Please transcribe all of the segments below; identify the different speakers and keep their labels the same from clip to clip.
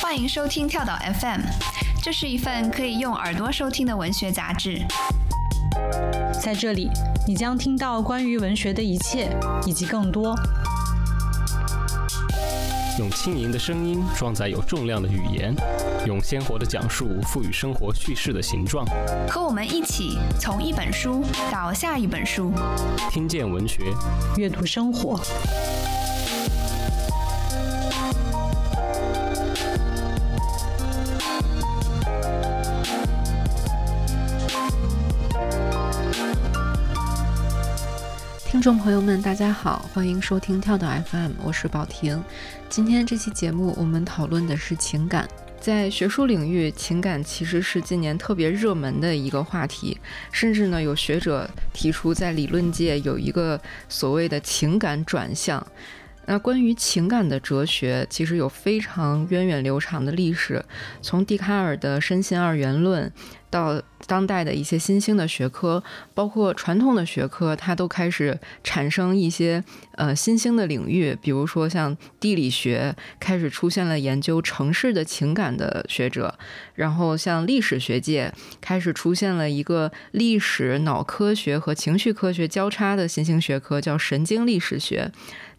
Speaker 1: 欢迎收听跳岛 FM，这是一份可以用耳朵收听的文学杂志。
Speaker 2: 在这里，你将听到关于文学的一切，以及更多。
Speaker 3: 用轻盈的声音装载有重量的语言，用鲜活的讲述赋予生活叙事的形状。
Speaker 1: 和我们一起从一本书到下一本书，
Speaker 3: 听见文学，
Speaker 2: 阅读生活。
Speaker 4: 众朋友们，大家好，欢迎收听跳岛 FM，我是宝婷。今天这期节目，我们讨论的是情感。在学术领域，情感其实是今年特别热门的一个话题，甚至呢，有学者提出，在理论界有一个所谓的情感转向。那关于情感的哲学，其实有非常源远流长的历史，从笛卡尔的身心二元论，到当代的一些新兴的学科，包括传统的学科，它都开始产生一些呃新兴的领域，比如说像地理学开始出现了研究城市的情感的学者，然后像历史学界开始出现了一个历史、脑科学和情绪科学交叉的新兴学科，叫神经历史学。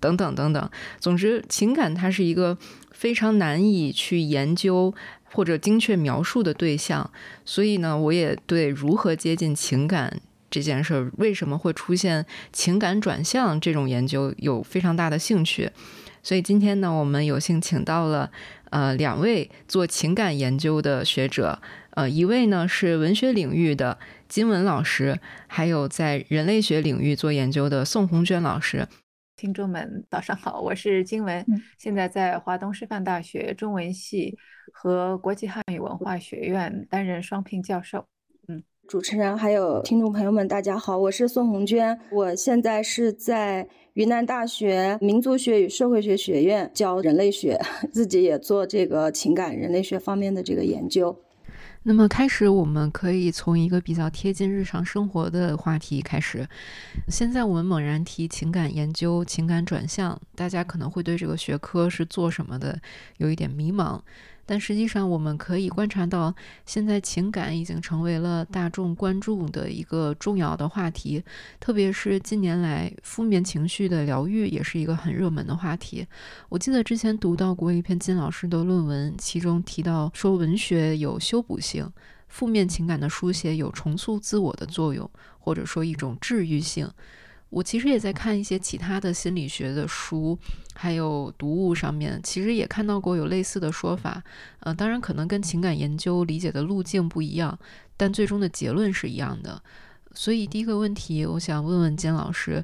Speaker 4: 等等等等，总之，情感它是一个非常难以去研究或者精确描述的对象，所以呢，我也对如何接近情感这件事，为什么会出现情感转向这种研究有非常大的兴趣。所以今天呢，我们有幸请到了呃两位做情感研究的学者，呃，一位呢是文学领域的金文老师，还有在人类学领域做研究的宋红娟老师。
Speaker 5: 听众们，早上好，我是金文，现在在华东师范大学中文系和国际汉语文化学院担任双聘教授。
Speaker 6: 嗯，主持人还有听众朋友们，大家好，我是宋红娟，我现在是在云南大学民族学与社会学学院教人类学，自己也做这个情感人类学方面的这个研究。
Speaker 4: 那么开始，我们可以从一个比较贴近日常生活的话题开始。现在我们猛然提情感研究、情感转向，大家可能会对这个学科是做什么的有一点迷茫。但实际上，我们可以观察到，现在情感已经成为了大众关注的一个重要的话题。特别是近年来，负面情绪的疗愈也是一个很热门的话题。我记得之前读到过一篇金老师的论文，其中提到说，文学有修补性，负面情感的书写有重塑自我的作用，或者说一种治愈性。我其实也在看一些其他的心理学的书，还有读物上面，其实也看到过有类似的说法。呃，当然可能跟情感研究理解的路径不一样，但最终的结论是一样的。所以第一个问题，我想问问金老师，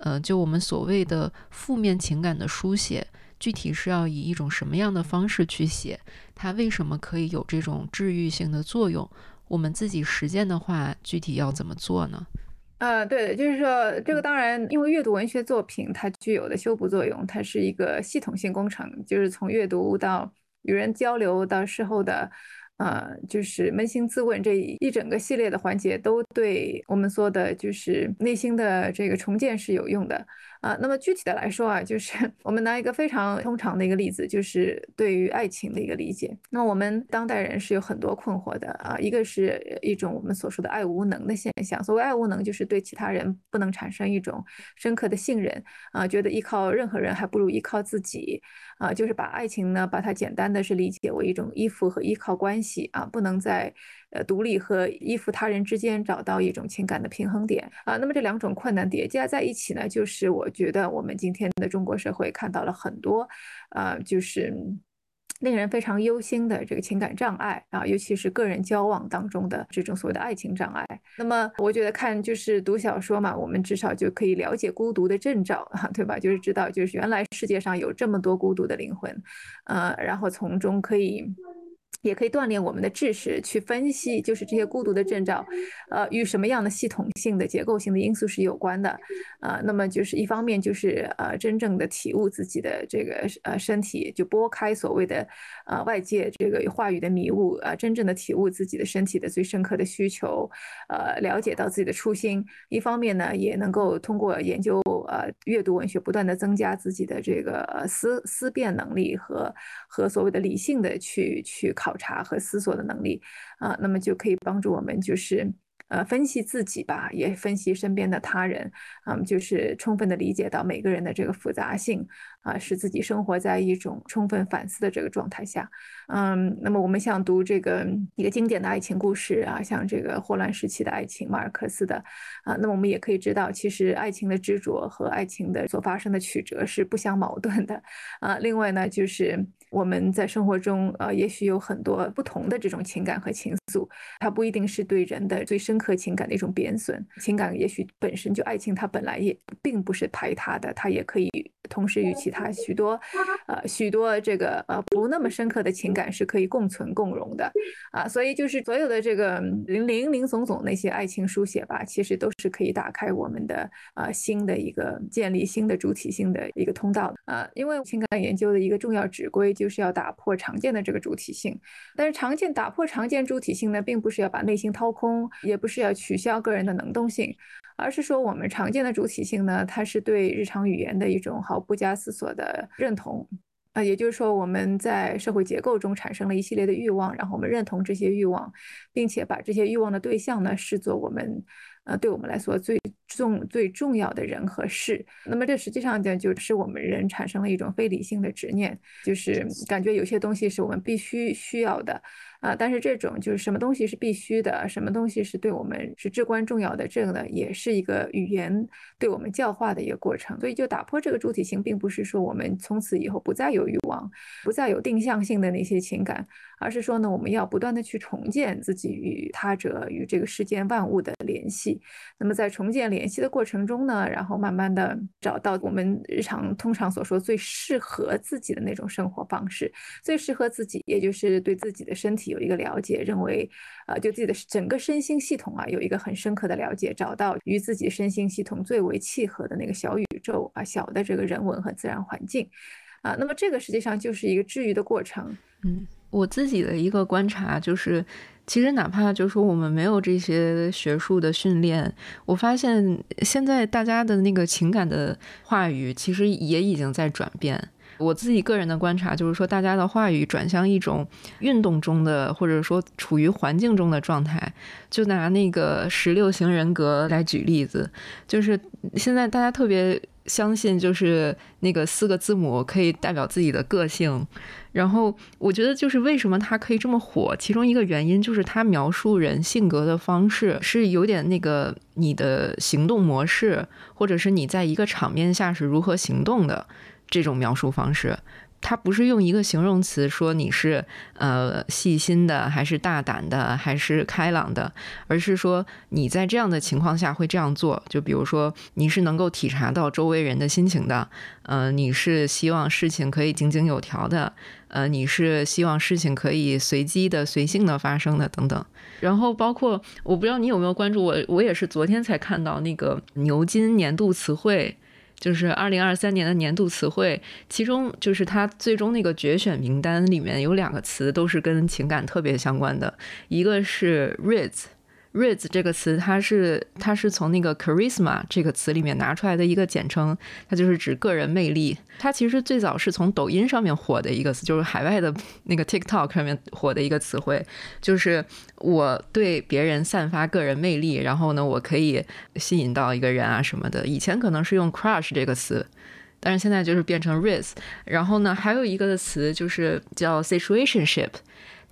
Speaker 4: 呃，就我们所谓的负面情感的书写，具体是要以一种什么样的方式去写？它为什么可以有这种治愈性的作用？我们自己实践的话，具体要怎么做呢？
Speaker 5: 呃，对的，就是说，这个当然，因为阅读文学作品，它具有的修补作用，它是一个系统性工程，就是从阅读到与人交流到事后的。呃，就是扪心自问，这一整个系列的环节都对我们说的，就是内心的这个重建是有用的啊。那么具体的来说啊，就是 我们拿一个非常通常的一个例子，就是对于爱情的一个理解。那我们当代人是有很多困惑的啊，一个是一种我们所说的爱无能的现象。所谓爱无能，就是对其他人不能产生一种深刻的信任啊，觉得依靠任何人还不如依靠自己。啊，就是把爱情呢，把它简单的是理解为一种依附和依靠关系啊，不能在呃独立和依附他人之间找到一种情感的平衡点啊。那么这两种困难叠加在一起呢，就是我觉得我们今天的中国社会看到了很多，啊，就是。令人非常忧心的这个情感障碍啊，尤其是个人交往当中的这种所谓的爱情障碍。那么，我觉得看就是读小说嘛，我们至少就可以了解孤独的征兆啊，对吧？就是知道，就是原来世界上有这么多孤独的灵魂，呃，然后从中可以也可以锻炼我们的知识，去分析就是这些孤独的征兆，呃，与什么样的系统性的结构性的因素是有关的，啊，那么就是一方面就是呃，真正的体悟自己的这个呃身体，就拨开所谓的呃外界这个话语的迷雾，啊，真正的体悟自己的身体的最深刻的需求，呃，了解到自己的初心。一方面呢，也能够通过研究呃阅读文学，不断的增加自己的这个思思辨能力和和所谓的理性的去去考。考察和思索的能力啊，那么就可以帮助我们，就是呃分析自己吧，也分析身边的他人，嗯，就是充分的理解到每个人的这个复杂性。啊，使自己生活在一种充分反思的这个状态下，嗯，那么我们想读这个一个经典的爱情故事啊，像这个霍乱时期的爱情，马尔克斯的啊，那么我们也可以知道，其实爱情的执着和爱情的所发生的曲折是不相矛盾的啊。另外呢，就是我们在生活中呃，也许有很多不同的这种情感和情愫，它不一定是对人的最深刻情感的一种贬损，情感也许本身就爱情，它本来也并不是排他的，它也可以同时与其。他许多，呃，许多这个呃不那么深刻的情感是可以共存共荣的，啊，所以就是所有的这个零零零总总那些爱情书写吧，其实都是可以打开我们的呃新的一个建立新的主体性的一个通道的啊，因为情感研究的一个重要指规就就是要打破常见的这个主体性，但是常见打破常见主体性呢，并不是要把内心掏空，也不是要取消个人的能动性。而是说，我们常见的主体性呢，它是对日常语言的一种毫不加思索的认同，啊，也就是说，我们在社会结构中产生了一系列的欲望，然后我们认同这些欲望，并且把这些欲望的对象呢视作我们，呃，对我们来说最重最重要的人和事。那么这实际上呢，就是我们人产生了一种非理性的执念，就是感觉有些东西是我们必须需要的。啊，但是这种就是什么东西是必须的，什么东西是对我们是至关重要的，这个呢，也是一个语言对我们教化的一个过程。所以，就打破这个主体性，并不是说我们从此以后不再有欲望，不再有定向性的那些情感，而是说呢，我们要不断的去重建自己与他者、与这个世间万物的联系。那么，在重建联系的过程中呢，然后慢慢的找到我们日常通常所说最适合自己的那种生活方式，最适合自己，也就是对自己的身体。有一个了解，认为，呃，就自己的整个身心系统啊，有一个很深刻的了解，找到与自己身心系统最为契合的那个小宇宙啊，小的这个人文和自然环境，啊，那么这个实际上就是一个治愈的过程。
Speaker 4: 嗯，我自己的一个观察就是，其实哪怕就是说我们没有这些学术的训练，我发现现在大家的那个情感的话语，其实也已经在转变。我自己个人的观察就是说，大家的话语转向一种运动中的，或者说处于环境中的状态。就拿那个十六型人格来举例子，就是现在大家特别相信，就是那个四个字母可以代表自己的个性。然后我觉得，就是为什么它可以这么火，其中一个原因就是它描述人性格的方式是有点那个你的行动模式，或者是你在一个场面下是如何行动的。这种描述方式，它不是用一个形容词说你是呃细心的，还是大胆的，还是开朗的，而是说你在这样的情况下会这样做。就比如说，你是能够体察到周围人的心情的，呃，你是希望事情可以井井有条的，呃，你是希望事情可以随机的、随性的发生的等等。然后包括我不知道你有没有关注我，我也是昨天才看到那个牛津年度词汇。就是二零二三年的年度词汇，其中就是它最终那个决选名单里面有两个词都是跟情感特别相关的，一个是 rizz。Riz 这个词，它是它是从那个 charisma 这个词里面拿出来的一个简称，它就是指个人魅力。它其实最早是从抖音上面火的一个词，就是海外的那个 TikTok 上面火的一个词汇，就是我对别人散发个人魅力，然后呢，我可以吸引到一个人啊什么的。以前可能是用 crush 这个词，但是现在就是变成 Rizz。然后呢，还有一个词就是叫 situationship。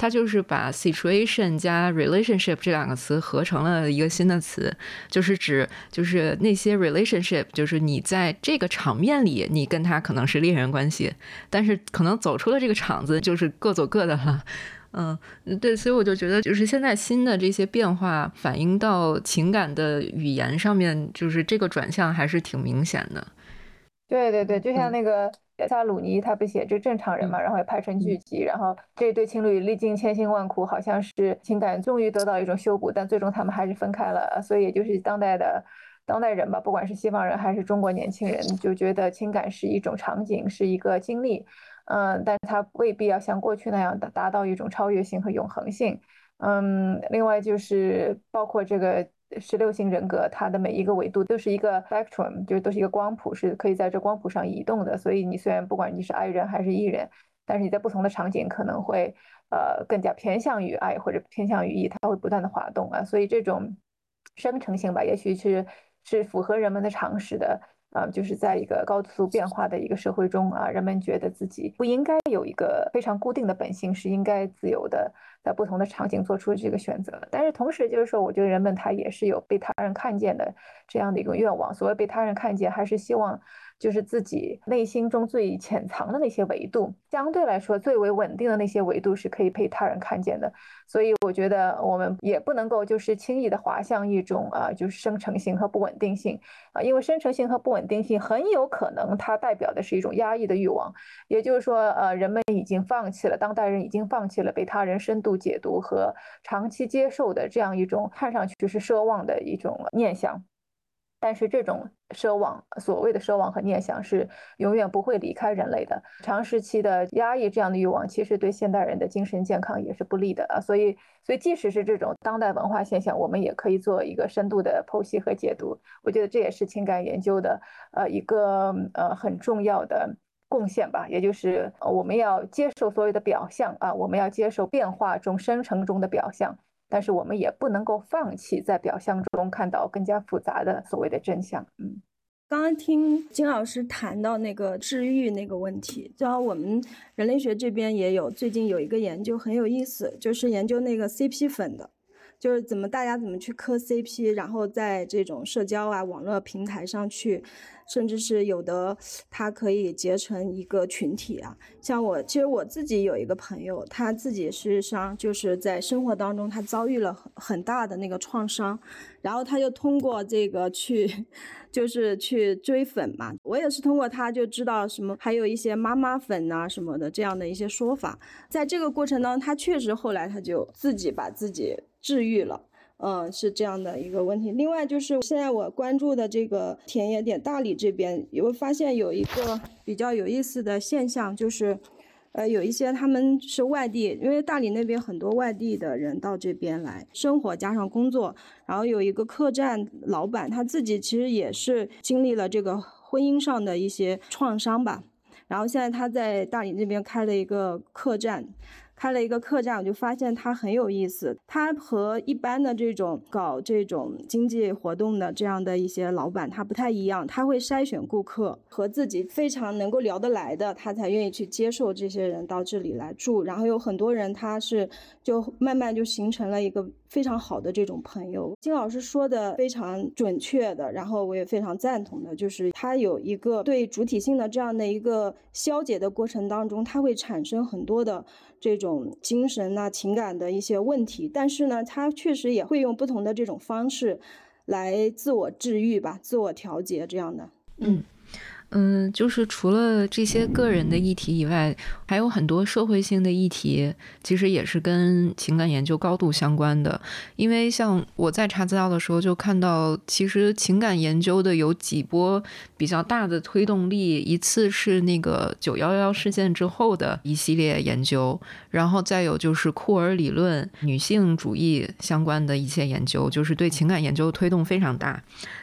Speaker 4: 它就是把 situation 加 relationship 这两个词合成了一个新的词，就是指就是那些 relationship，就是你在这个场面里，你跟他可能是恋人关系，但是可能走出了这个场子，就是各走各的了。嗯，对，所以我就觉得，就是现在新的这些变化反映到情感的语言上面，就是这个转向还是挺明显的。
Speaker 5: 对对对，就像那个。萨鲁尼他不写这正常人嘛，然后也拍成剧集，然后这对情侣历经千辛万苦，好像是情感终于得到一种修补，但最终他们还是分开了。所以也就是当代的当代人吧，不管是西方人还是中国年轻人，就觉得情感是一种场景，是一个经历，嗯，但它未必要像过去那样的达到一种超越性和永恒性。嗯，另外就是包括这个。十六型人格，它的每一个维度都是一个 spectrum，就是都是一个光谱，是可以在这光谱上移动的。所以你虽然不管你是爱人还是艺人，但是你在不同的场景可能会呃更加偏向于爱或者偏向于 E，它会不断的滑动啊。所以这种生成性吧，也许是是符合人们的常识的。啊，就是在一个高速变化的一个社会中啊，人们觉得自己不应该有一个非常固定的本性，是应该自由的在不同的场景做出这个选择。但是同时，就是说，我觉得人们他也是有被他人看见的这样的一个愿望。所谓被他人看见，还是希望。就是自己内心中最潜藏的那些维度，相对来说最为稳定的那些维度是可以被他人看见的。所以我觉得我们也不能够就是轻易的滑向一种啊，就是生成性和不稳定性啊，因为生成性和不稳定性很有可能它代表的是一种压抑的欲望。也就是说，呃，人们已经放弃了，当代人已经放弃了被他人深度解读和长期接受的这样一种看上去是奢望的一种念想。但是这种奢望，所谓的奢望和念想是永远不会离开人类的。长时期的压抑这样的欲望，其实对现代人的精神健康也是不利的啊。所以，所以即使是这种当代文化现象，我们也可以做一个深度的剖析和解读。我觉得这也是情感研究的呃一个呃很重要的贡献吧。也就是我们要接受所有的表象啊，我们要接受变化中生成中的表象。但是我们也不能够放弃在表象中看到更加复杂的所谓的真相。嗯，
Speaker 6: 刚刚听金老师谈到那个治愈那个问题，正好我们人类学这边也有，最近有一个研究很有意思，就是研究那个 CP 粉的。就是怎么大家怎么去磕 CP，然后在这种社交啊网络平台上去，甚至是有的它可以结成一个群体啊。像我其实我自己有一个朋友，他自己事实上就是在生活当中他遭遇了很很大的那个创伤，然后他就通过这个去，就是去追粉嘛。我也是通过他就知道什么，还有一些妈妈粉啊什么的这样的一些说法。在这个过程当中，他确实后来他就自己把自己。治愈了，嗯，是这样的一个问题。另外就是现在我关注的这个田野点大理这边，也会发现有一个比较有意思的现象，就是，呃，有一些他们是外地，因为大理那边很多外地的人到这边来生活加上工作，然后有一个客栈老板，他自己其实也是经历了这个婚姻上的一些创伤吧，然后现在他在大理那边开了一个客栈。开了一个客栈，我就发现他很有意思。他和一般的这种搞这种经济活动的这样的一些老板，他不太一样。他会筛选顾客，和自己非常能够聊得来的，他才愿意去接受这些人到这里来住。然后有很多人，他是就慢慢就形成了一个非常好的这种朋友。金老师说的非常准确的，然后我也非常赞同的，就是他有一个对主体性的这样的一个消解的过程当中，他会产生很多的。这种精神呐、情感的一些问题，但是呢，他确实也会用不同的这种方式来自我治愈吧、自我调节这样的。
Speaker 4: 嗯。嗯，就是除了这些个人的议题以外，还有很多社会性的议题，其实也是跟情感研究高度相关的。因为像我在查资料的时候，就看到其实情感研究的有几波比较大的推动力，一次是那个九幺幺事件之后的一系列研究，然后再有就是库尔理论、女性主义相关的一些研究，就是对情感研究推动非常大。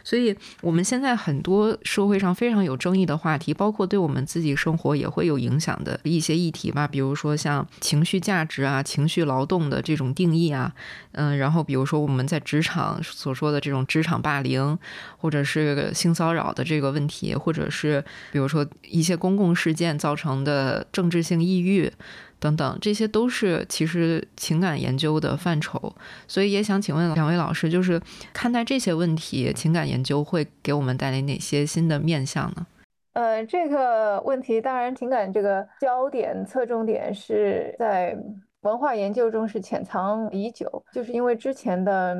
Speaker 4: 所以我们现在很多社会上非常有争议。的话题，包括对我们自己生活也会有影响的一些议题吧，比如说像情绪价值啊、情绪劳动的这种定义啊，嗯，然后比如说我们在职场所说的这种职场霸凌，或者是性骚扰的这个问题，或者是比如说一些公共事件造成的政治性抑郁。等等，这些都是其实情感研究的范畴，所以也想请问两位老师，就是看待这些问题，情感研究会给我们带来哪些新的面向呢？
Speaker 5: 呃，这个问题当然，情感这个焦点侧重点是在文化研究中是潜藏已久，就是因为之前的。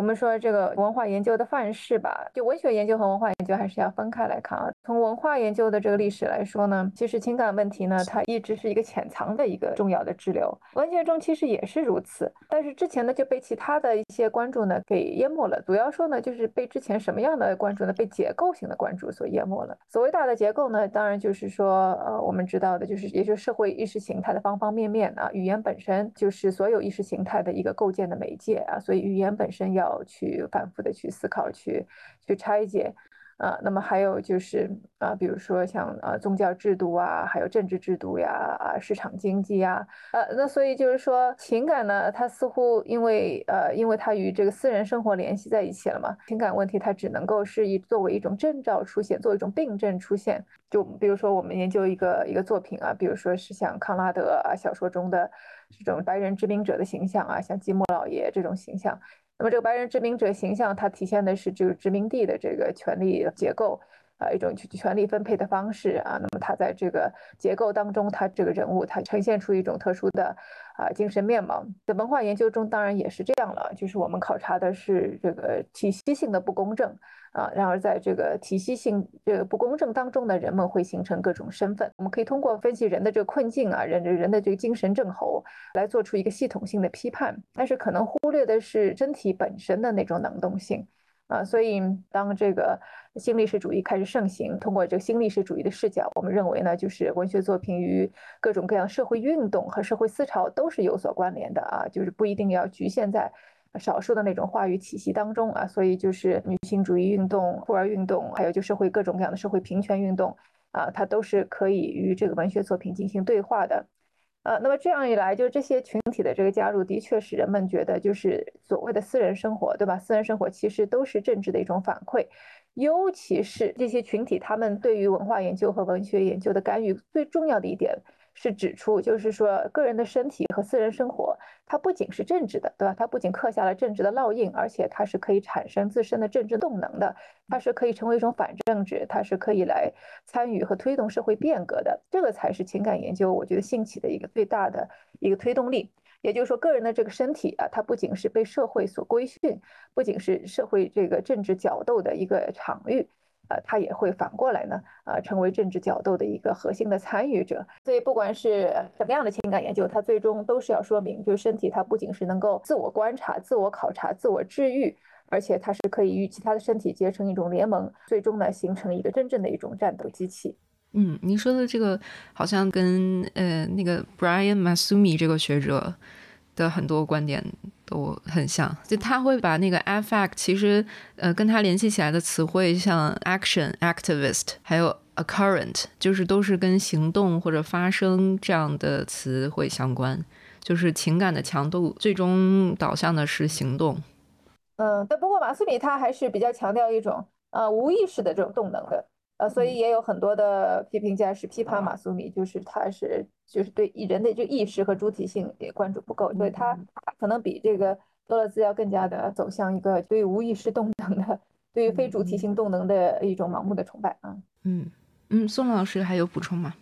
Speaker 5: 我们说这个文化研究的范式吧，就文学研究和文化研究还是要分开来看啊。从文化研究的这个历史来说呢，其实情感问题呢，它一直是一个潜藏的一个重要的支流。文学中其实也是如此，但是之前呢就被其他的一些关注呢给淹没了。主要说呢，就是被之前什么样的关注呢？被结构性的关注所淹没了。所谓大的结构呢，当然就是说，呃，我们知道的就是，也就是社会意识形态的方方面面啊。语言本身就是所有意识形态的一个构建的媒介啊，所以语言本身要。去反复的去思考，去去拆解，啊，那么还有就是啊，比如说像啊宗教制度啊，还有政治制度呀，啊市场经济呀，呃，那所以就是说情感呢，它似乎因为呃，因为它与这个私人生活联系在一起了嘛，情感问题它只能够是以作为一种征兆出现，作为一种病症出现。就比如说我们研究一个一个作品啊，比如说是像康拉德啊小说中的这种白人殖民者的形象啊，像吉姆老爷这种形象。那么这个白人殖民者形象，它体现的是这个殖民地的这个权力结构。啊，一种权力分配的方式啊。那么他在这个结构当中，他这个人物他呈现出一种特殊的啊精神面貌。在文化研究中，当然也是这样了，就是我们考察的是这个体系性的不公正。啊，然而在这个体系性这个不公正当中呢，人们会形成各种身份。我们可以通过分析人的这个困境啊，人人的这个精神症候，来做出一个系统性的批判。但是可能忽略的是真体本身的那种能动性啊。所以当这个新历史主义开始盛行，通过这个新历史主义的视角，我们认为呢，就是文学作品与各种各样社会运动和社会思潮都是有所关联的啊，就是不一定要局限在。少数的那种话语体系当中啊，所以就是女性主义运动、酷儿运动，还有就社会各种各样的社会平权运动啊，它都是可以与这个文学作品进行对话的。呃，那么这样一来，就是这些群体的这个加入，的确使人们觉得，就是所谓的私人生活，对吧？私人生活其实都是政治的一种反馈，尤其是这些群体，他们对于文化研究和文学研究的干预，最重要的一点。是指出，就是说，个人的身体和私人生活，它不仅是政治的，对吧？它不仅刻下了政治的烙印，而且它是可以产生自身的政治动能的，它是可以成为一种反政治，它是可以来参与和推动社会变革的。这个才是情感研究，我觉得兴起的一个最大的一个推动力。也就是说，个人的这个身体啊，它不仅是被社会所规训，不仅是社会这个政治角斗的一个场域。呃，他也会反过来呢，呃，成为政治角斗的一个核心的参与者。所以，不管是什么样的情感研究，它最终都是要说明，就是身体它不仅是能够自我观察、自我考察、自我治愈，而且它是可以与其他的身体结成一种联盟，最终呢，形成一个真正的一种战斗机器。
Speaker 4: 嗯，您说的这个好像跟呃那个 Brian Masumi 这个学者。的很多观点都很像，就他会把那个 affect，其实呃跟他联系起来的词汇，像 action、activist，还有 occurrent，就是都是跟行动或者发生这样的词汇相关，就是情感的强度最终导向的是行动。
Speaker 5: 嗯，但不过马斯米他还是比较强调一种呃无意识的这种动能的。呃，所以也有很多的批评家是批判马苏米，就是他是就是对人的这个意识和主体性也关注不够，所以他可能比这个多勒兹要更加的走向一个对于无意识动能的、对于非主体性动能的一种盲目的崇拜啊。
Speaker 4: 嗯嗯，宋老师还有补充吗？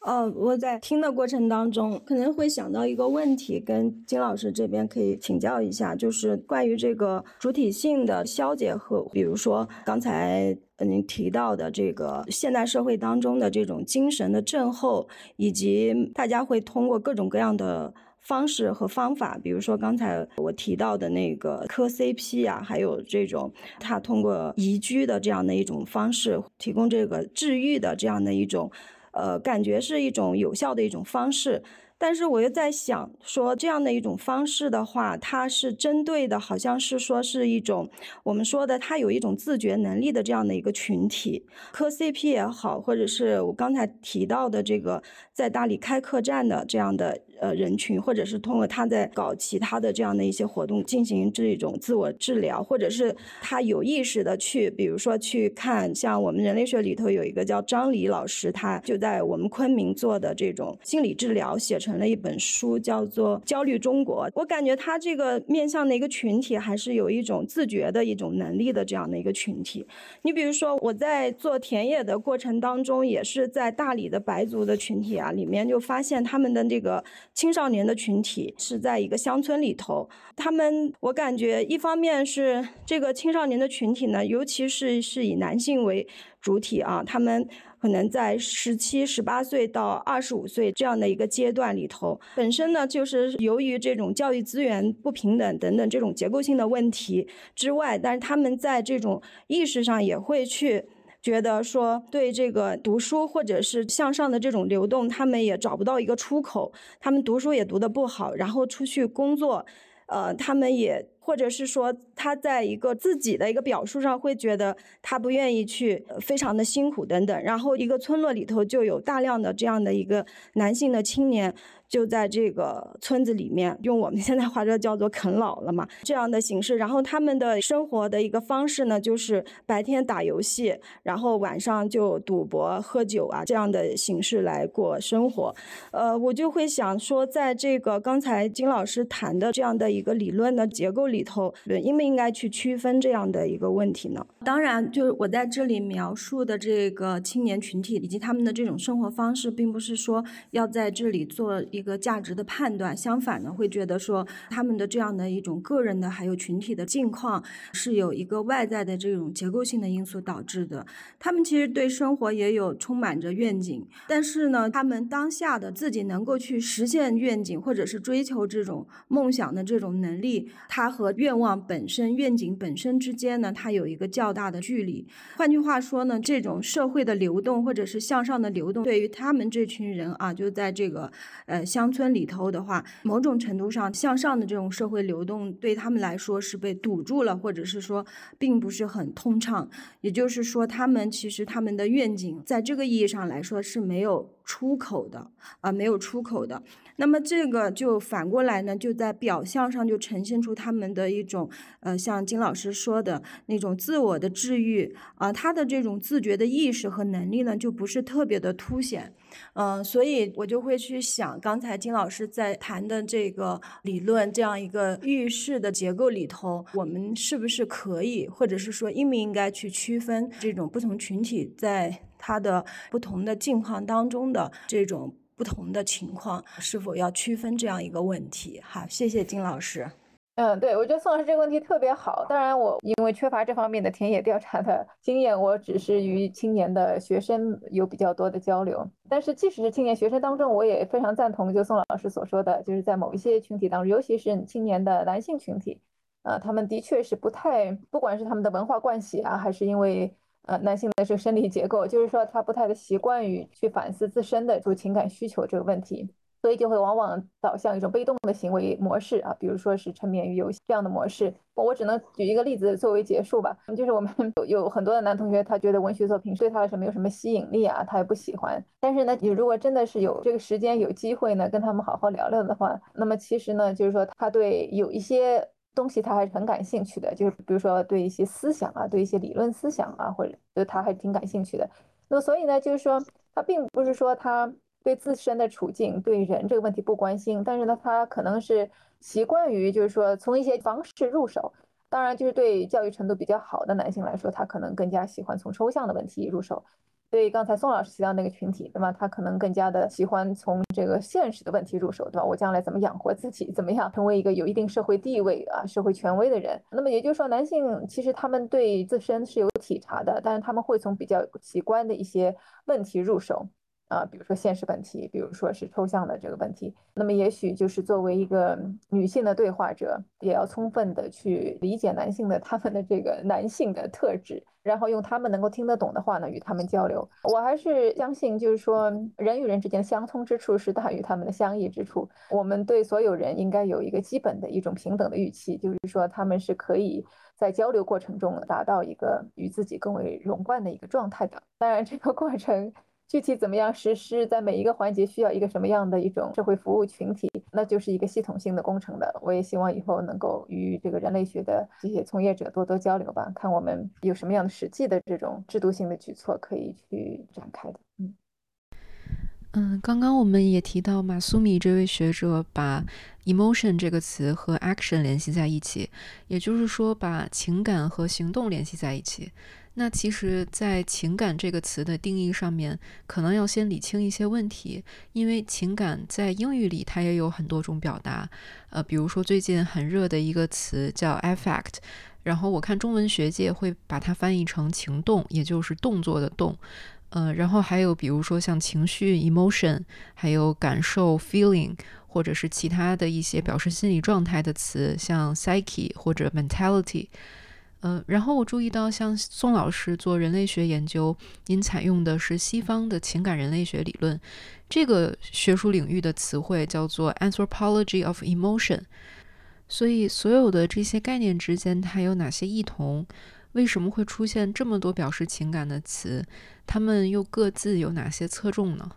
Speaker 6: 哦，我在听的过程当中，可能会想到一个问题，跟金老师这边可以请教一下，就是关于这个主体性的消解和，比如说刚才您提到的这个现代社会当中的这种精神的症候，以及大家会通过各种各样的方式和方法，比如说刚才我提到的那个磕 CP 呀，还有这种他通过移居的这样的一种方式，提供这个治愈的这样的一种。呃，感觉是一种有效的一种方式，但是我又在想，说这样的一种方式的话，它是针对的，好像是说是一种我们说的，它有一种自觉能力的这样的一个群体，磕 CP 也好，或者是我刚才提到的这个在大理开客栈的这样的。呃，人群，或者是通过他在搞其他的这样的一些活动进行这种自我治疗，或者是他有意识的去，比如说去看，像我们人类学里头有一个叫张黎老师，他就在我们昆明做的这种心理治疗，写成了一本书，叫做《焦虑中国》。我感觉他这个面向的一个群体，还是有一种自觉的一种能力的这样的一个群体。你比如说，我在做田野的过程当中，也是在大理的白族的群体啊里面，就发现他们的这个。青少年的群体是在一个乡村里头，他们我感觉一方面是这个青少年的群体呢，尤其是是以男性为主体啊，他们可能在十七、十八岁到二十五岁这样的一个阶段里头，本身呢就是由于这种教育资源不平等等等这种结构性的问题之外，但是他们在这种意识上也会去。觉得说对这个读书或者是向上的这种流动，他们也找不到一个出口。他们读书也读得不好，然后出去工作，呃，他们也或者是说他在一个自己的一个表述上会觉得他不愿意去，非常的辛苦等等。然后一个村落里头就有大量的这样的一个男性的青年。就在这个村子里面，用我们现在话说叫做啃老了嘛，这样的形式。然后他们的生活的一个方式呢，就是白天打游戏，然后晚上就赌博、喝酒啊这样的形式来过生活。呃，我就会想说，在这个刚才金老师谈的这样的一个理论的结构里头，应不应该去区分这样的一个问题呢？当然，就是我在这里描述的这个青年群体以及他们的这种生活方式，并不是说要在这里做。一个价值的判断，相反呢，会觉得说他们的这样的一种个人的还有群体的境况是有一个外在的这种结构性的因素导致的。他们其实对生活也有充满着愿景，但是呢，他们当下的自己能够去实现愿景或者是追求这种梦想的这种能力，它和愿望本身、愿景本身之间呢，它有一个较大的距离。换句话说呢，这种社会的流动或者是向上的流动，对于他们这群人啊，就在这个呃。乡村里头的话，某种程度上向上的这种社会流动对他们来说是被堵住了，或者是说并不是很通畅。也就是说，他们其实他们的愿景在这个意义上来说是没有出口的啊，没有出口的。那么这个就反过来呢，就在表象上就呈现出他们的一种呃，像金老师说的那种自我的治愈啊，他的这种自觉的意识和能力呢，就不是特别的凸显。嗯，所以我就会去想，刚才金老师在谈的这个理论，这样一个预示的结构里头，我们是不是可以，或者是说应不应该去区分这种不同群体在它的不同的境况当中的这种不同的情况，是否要区分这样一个问题？好，谢谢金老师。
Speaker 5: 嗯，对，我觉得宋老师这个问题特别好。当然，我因为缺乏这方面的田野调查的经验，我只是与青年的学生有比较多的交流。但是，即使是青年学生当中，我也非常赞同就宋老师所说的，就是在某一些群体当中，尤其是青年的男性群体，呃，他们的确是不太，不管是他们的文化惯习啊，还是因为呃男性的这个生理结构，就是说他不太的习惯于去反思自身的就情感需求这个问题。所以就会往往导向一种被动的行为模式啊，比如说是沉湎于游戏这样的模式。我只能举一个例子作为结束吧，就是我们有有很多的男同学，他觉得文学作品对他来说没有什么吸引力啊，他也不喜欢。但是呢，你如果真的是有这个时间、有机会呢，跟他们好好聊聊的话，那么其实呢，就是说他对有一些东西他还是很感兴趣的，就是比如说对一些思想啊，对一些理论思想啊，或者就他还挺感兴趣的。那么所以呢，就是说他并不是说他。对自身的处境、对人这个问题不关心，但是呢，他可能是习惯于，就是说从一些方式入手。当然，就是对教育程度比较好的男性来说，他可能更加喜欢从抽象的问题入手。对刚才宋老师提到那个群体，对吧？他可能更加的喜欢从这个现实的问题入手，对吧？我将来怎么养活自己？怎么样成为一个有一定社会地位啊、社会权威的人？那么也就是说，男性其实他们对自身是有体察的，但是他们会从比较奇观的一些问题入手。啊，比如说现实问题，比如说是抽象的这个问题，那么也许就是作为一个女性的对话者，也要充分的去理解男性的他们的这个男性的特质，然后用他们能够听得懂的话呢与他们交流。我还是相信，就是说人与人之间相通之处是大于他们的相异之处。我们对所有人应该有一个基本的一种平等的预期，就是说他们是可以在交流过程中达到一个与自己更为融贯的一个状态的。当然，这个过程。具体怎么样实施，在每一个环节需要一个什么样的一种社会服务群体，那就是一个系统性的工程的。我也希望以后能够与这个人类学的这些从业者多多交流吧，看我们有什么样的实际的这种制度性的举措可以去展开的。嗯
Speaker 4: 嗯，刚刚我们也提到马苏米这位学者把 emotion 这个词和 action 联系在一起，也就是说把情感和行动联系在一起。那其实，在情感这个词的定义上面，可能要先理清一些问题，因为情感在英语里它也有很多种表达。呃，比如说最近很热的一个词叫 affect，然后我看中文学界会把它翻译成情动，也就是动作的动。呃，然后还有比如说像情绪 emotion，还有感受 feeling，或者是其他的一些表示心理状态的词，像 psyche 或者 mentality。呃，然后我注意到，像宋老师做人类学研究，您采用的是西方的情感人类学理论，这个学术领域的词汇叫做 anthropology of emotion。所以，所有的这些概念之间，它有哪些异同？为什么会出现这么多表示情感的词？它们又各自有哪些侧重呢？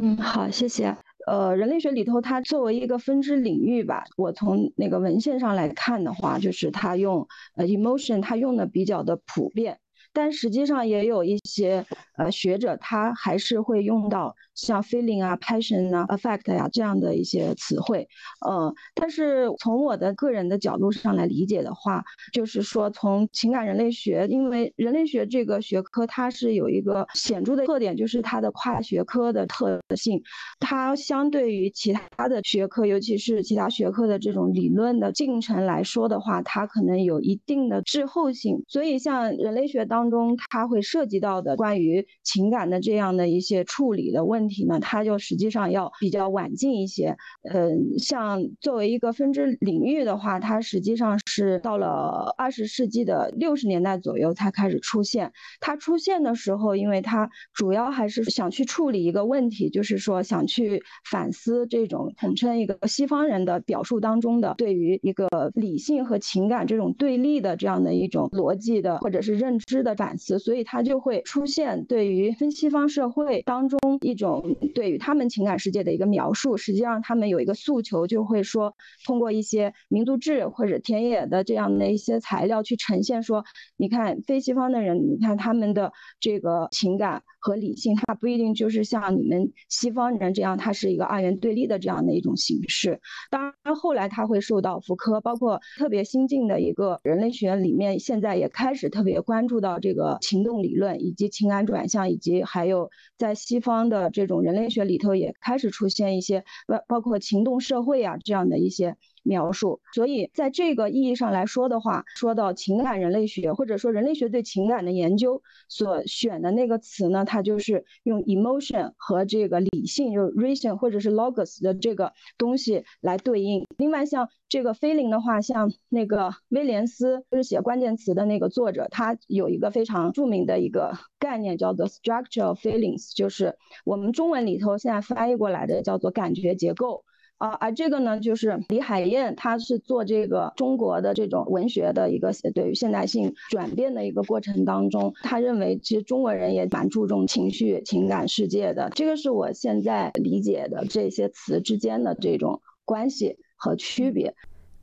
Speaker 6: 嗯，好，谢谢。呃，人类学里头，它作为一个分支领域吧，我从那个文献上来看的话，就是它用呃 emotion，它用的比较的普遍，但实际上也有一些呃学者，他还是会用到。像 feeling 啊，passion 啊，affect 呀这样的一些词汇，呃，但是从我的个人的角度上来理解的话，就是说从情感人类学，因为人类学这个学科它是有一个显著的特点，就是它的跨学科的特性，它相对于其他的学科，尤其是其他学科的这种理论的进程来说的话，它可能有一定的滞后性，所以像人类学当中，它会涉及到的关于情感的这样的一些处理的问题。呢，它就实际上要比较晚近一些。嗯，像作为一个分支领域的话，它实际上是到了二十世纪的六十年代左右才开始出现。它出现的时候，因为它主要还是想去处理一个问题，就是说想去反思这种统称一个西方人的表述当中的对于一个理性和情感这种对立的这样的一种逻辑的或者是认知的反思，所以它就会出现对对于分西方社会当中一种。对于他们情感世界的一个描述，实际上他们有一个诉求，就会说通过一些民族志或者田野的这样的一些材料去呈现说，你看非西方的人，你看他们的这个情感和理性，它不一定就是像你们西方人这样，它是一个二元对立的这样的一种形式。当然后来它会受到福柯，包括特别新进的一个人类学里面，现在也开始特别关注到这个情动理论以及情感转向，以及还有在西方的这种人类学里头也开始出现一些包包括情动社会啊这样的一些描述，所以在这个意义上来说的话，说到情感人类学或者说人类学对情感的研究所选的那个词呢，它就是用 emotion 和这个理性，就 reason 或者是 logos 的这个东西来对应。另外像这个 feeling 的话，像那个威廉斯就是写关键词的那个作者，他有一个非常著名的一个概念叫做 structure of feelings，就是我们中文里头现在翻译过来的叫做感觉结构。啊，而这个呢，就是李海燕，他是做这个中国的这种文学的一个对于现代性转变的一个过程当中，他认为其实中国人也蛮注重情绪、情感世界的。这个是我现在理解的这些词之间的这种关系和区别。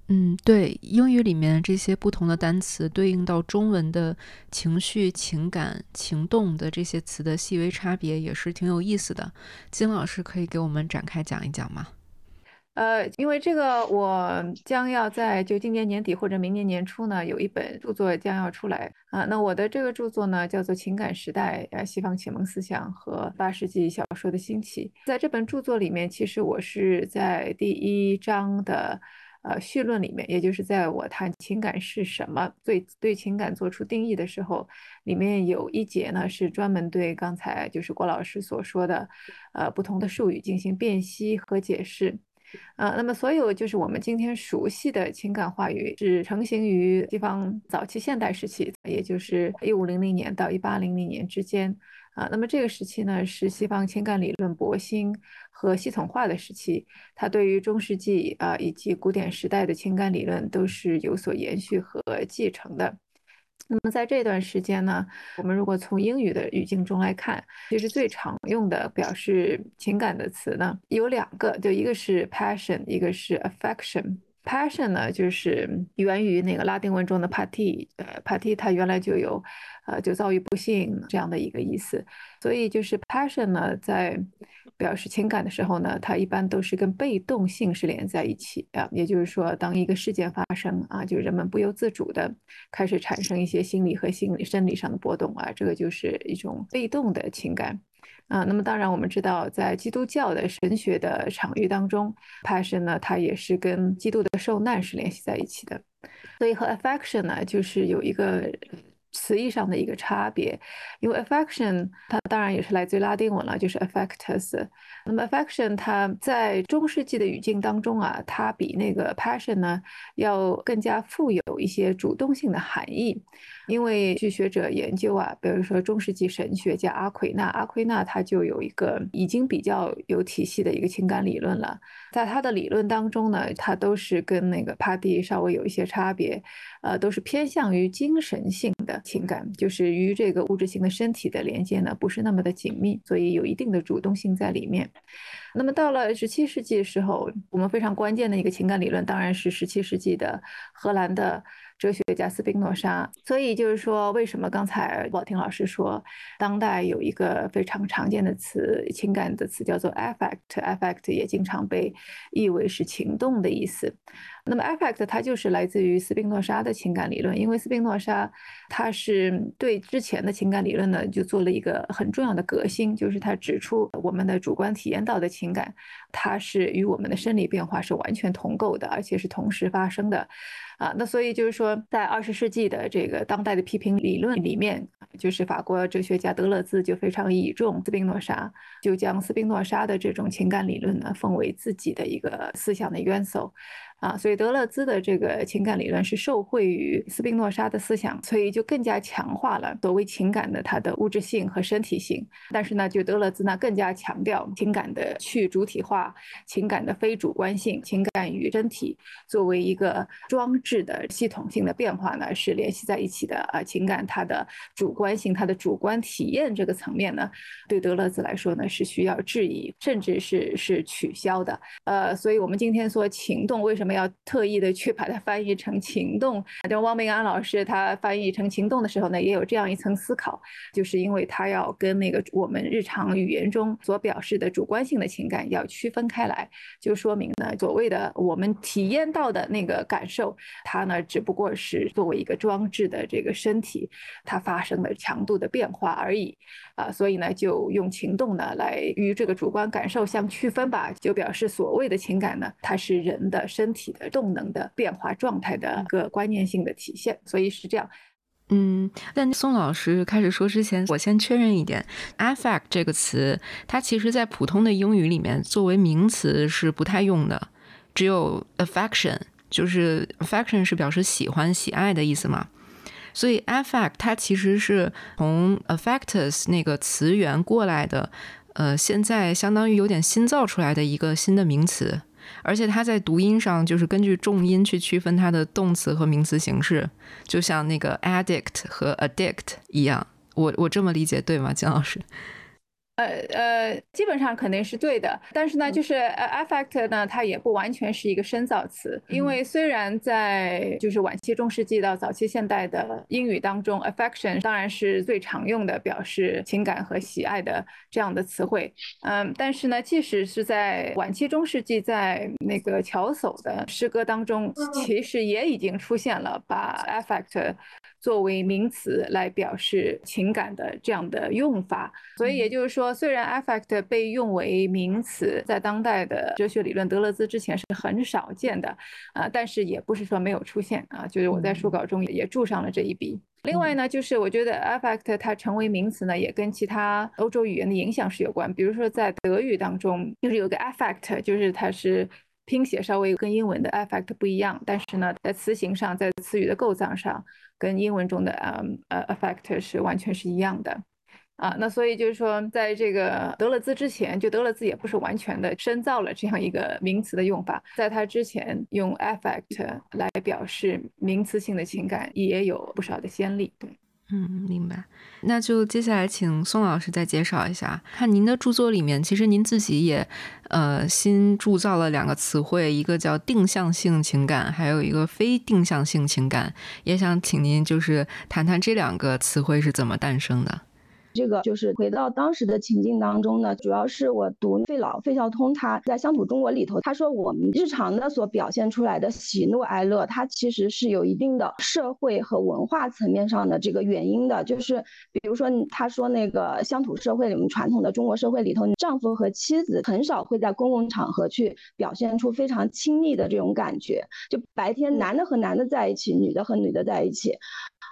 Speaker 4: 嗯，对，英语里面这些不同的单词对应到中文的情绪、情感、情动的这些词的细微差别也是挺有意思的。金老师可以给我们展开讲一讲吗？
Speaker 5: 呃，因为这个，我将要在就今年年底或者明年年初呢，有一本著作将要出来啊。那我的这个著作呢，叫做《情感时代：呃，西方启蒙思想和八世纪小说的兴起》。在这本著作里面，其实我是在第一章的呃序论里面，也就是在我谈情感是什么，对对情感做出定义的时候，里面有一节呢是专门对刚才就是郭老师所说的呃不同的术语进行辨析和解释。呃，那么所有就是我们今天熟悉的情感话语，是成型于西方早期现代时期，也就是一五零零年到一八零零年之间。啊，那么这个时期呢，是西方情感理论勃兴和系统化的时期，它对于中世纪啊以及古典时代的情感理论都是有所延续和继承的。那么在这段时间呢，我们如果从英语的语境中来看，其实最常用的表示情感的词呢有两个，就一个是 passion，一个是 affection。passion 呢就是源于那个拉丁文中的 parti，parti 它原来就有，呃，就遭遇不幸这样的一个意思，所以就是 passion 呢在表示情感的时候呢，它一般都是跟被动性是连在一起啊。也就是说，当一个事件发生啊，就人们不由自主的开始产生一些心理和心理生理上的波动啊，这个就是一种被动的情感啊。那么当然，我们知道在基督教的神学的场域当中，passion 呢，它也是跟基督的受难是联系在一起的。所以和 affection 呢，就是有一个。词义上的一个差别，因为 affection 它当然也是来自于拉丁文了，就是 affectus。那么 affection 它在中世纪的语境当中啊，它比那个 passion 呢要更加富有一些主动性的含义。因为据学者研究啊，比如说中世纪神学家阿奎那，阿奎那他就有一个已经比较有体系的一个情感理论了。在他的理论当中呢，他都是跟那个帕蒂稍微有一些差别，呃，都是偏向于精神性的情感，就是与这个物质性的身体的连接呢不是那么的紧密，所以有一定的主动性在里面。那么到了十七世纪的时候，我们非常关键的一个情感理论当然是十七世纪的荷兰的。哲学家斯宾诺莎，所以就是说，为什么刚才宝婷老师说，当代有一个非常常见的词，情感的词叫做 affect，affect 也经常被译为是情动的意思。那么 affect 它就是来自于斯宾诺莎的情感理论，因为斯宾诺莎他是对之前的情感理论呢就做了一个很重要的革新，就是他指出我们的主观体验到的情感，它是与我们的生理变化是完全同构的，而且是同时发生的。啊，那所以就是说，在二十世纪的这个当代的批评理论里面，就是法国哲学家德勒兹就非常倚重斯宾诺莎，就将斯宾诺莎的这种情感理论呢奉为自己的一个思想的元素。啊，所以德勒兹的这个情感理论是受惠于斯宾诺莎的思想，所以就更加强化了所谓情感的它的物质性和身体性。但是呢，就德勒兹呢更加强调情感的去主体化、情感的非主观性、情感与身体作为一个装置的系统性的变化呢是联系在一起的。啊，情感它的主观性、它的主观体验这个层面呢，对德勒兹来说呢是需要质疑，甚至是是取消的。呃，所以我们今天说情动为什么？我们要特意的去把它翻译成情动。就汪明安老师他翻译成情动的时候呢，也有这样一层思考，就是因为他要跟那个我们日常语言中所表示的主观性的情感要区分开来，就说明呢，所谓的我们体验到的那个感受，它呢只不过是作为一个装置的这个身体，它发生的强度的变化而已。啊，所以呢，就用情动呢来与这个主观感受相区分吧，就表示所谓的情感呢，它是人的身。体的动能的变化状态的一个观念性的体现，所以是这样。
Speaker 4: 嗯，在宋老师开始说之前，我先确认一点，affect 这个词，它其实在普通的英语里面作为名词是不太用的，只有 affection，就是 affection 是表示喜欢、喜爱的意思嘛。所以 affect 它其实是从 affectus 那个词源过来的，呃，现在相当于有点新造出来的一个新的名词。而且它在读音上就是根据重音去区分它的动词和名词形式，就像那个 addict 和 addict 一样。我我这么理解对吗，金老师？
Speaker 5: 呃呃，基本上肯定是对的，但是呢，就是呃，affect 呢，它也不完全是一个深造词，因为虽然在就是晚期中世纪到早期现代的英语当中，affection 当然是最常用的表示情感和喜爱的这样的词汇，嗯，但是呢，即使是在晚期中世纪，在那个乔叟的诗歌当中，其实也已经出现了把 affect 作为名词来表示情感的这样的用法，所以也就是说。虽然 affect 被用为名词，在当代的哲学理论德勒兹之前是很少见的，啊，但是也不是说没有出现啊，就是我在书稿中也注上了这一笔。另外呢，就是我觉得 affect 它成为名词呢，也跟其他欧洲语言的影响是有关。比如说在德语当中，就是有个 affect，就是它是拼写稍微跟英文的 affect 不一样，但是呢，在词形上，在词语的构造上，跟英文中的嗯呃 affect 是完全是一样的。啊，那所以就是说，在这个德勒兹之前，就德勒兹也不是完全的深造了这样一个名词的用法，在他之前用 affect 来表示名词性的情感也有不少的先例。对，
Speaker 4: 嗯，明白。那就接下来请宋老师再介绍一下，看您的著作里面，其实您自己也呃新铸造了两个词汇，一个叫定向性情感，还有一个非定向性情感，也想请您就是谈谈这两个词汇是怎么诞生的。
Speaker 6: 这个就是回到当时的情境当中呢，主要是我读费老费孝通他在《乡土中国》里头，他说我们日常的所表现出来的喜怒哀乐，它其实是有一定的社会和文化层面上的这个原因的。就是比如说他说那个乡土社会里面传统的中国社会里头，丈夫和妻子很少会在公共场合去表现出非常亲密的这种感觉，就白天男的和男的在一起，女的和女的在一起。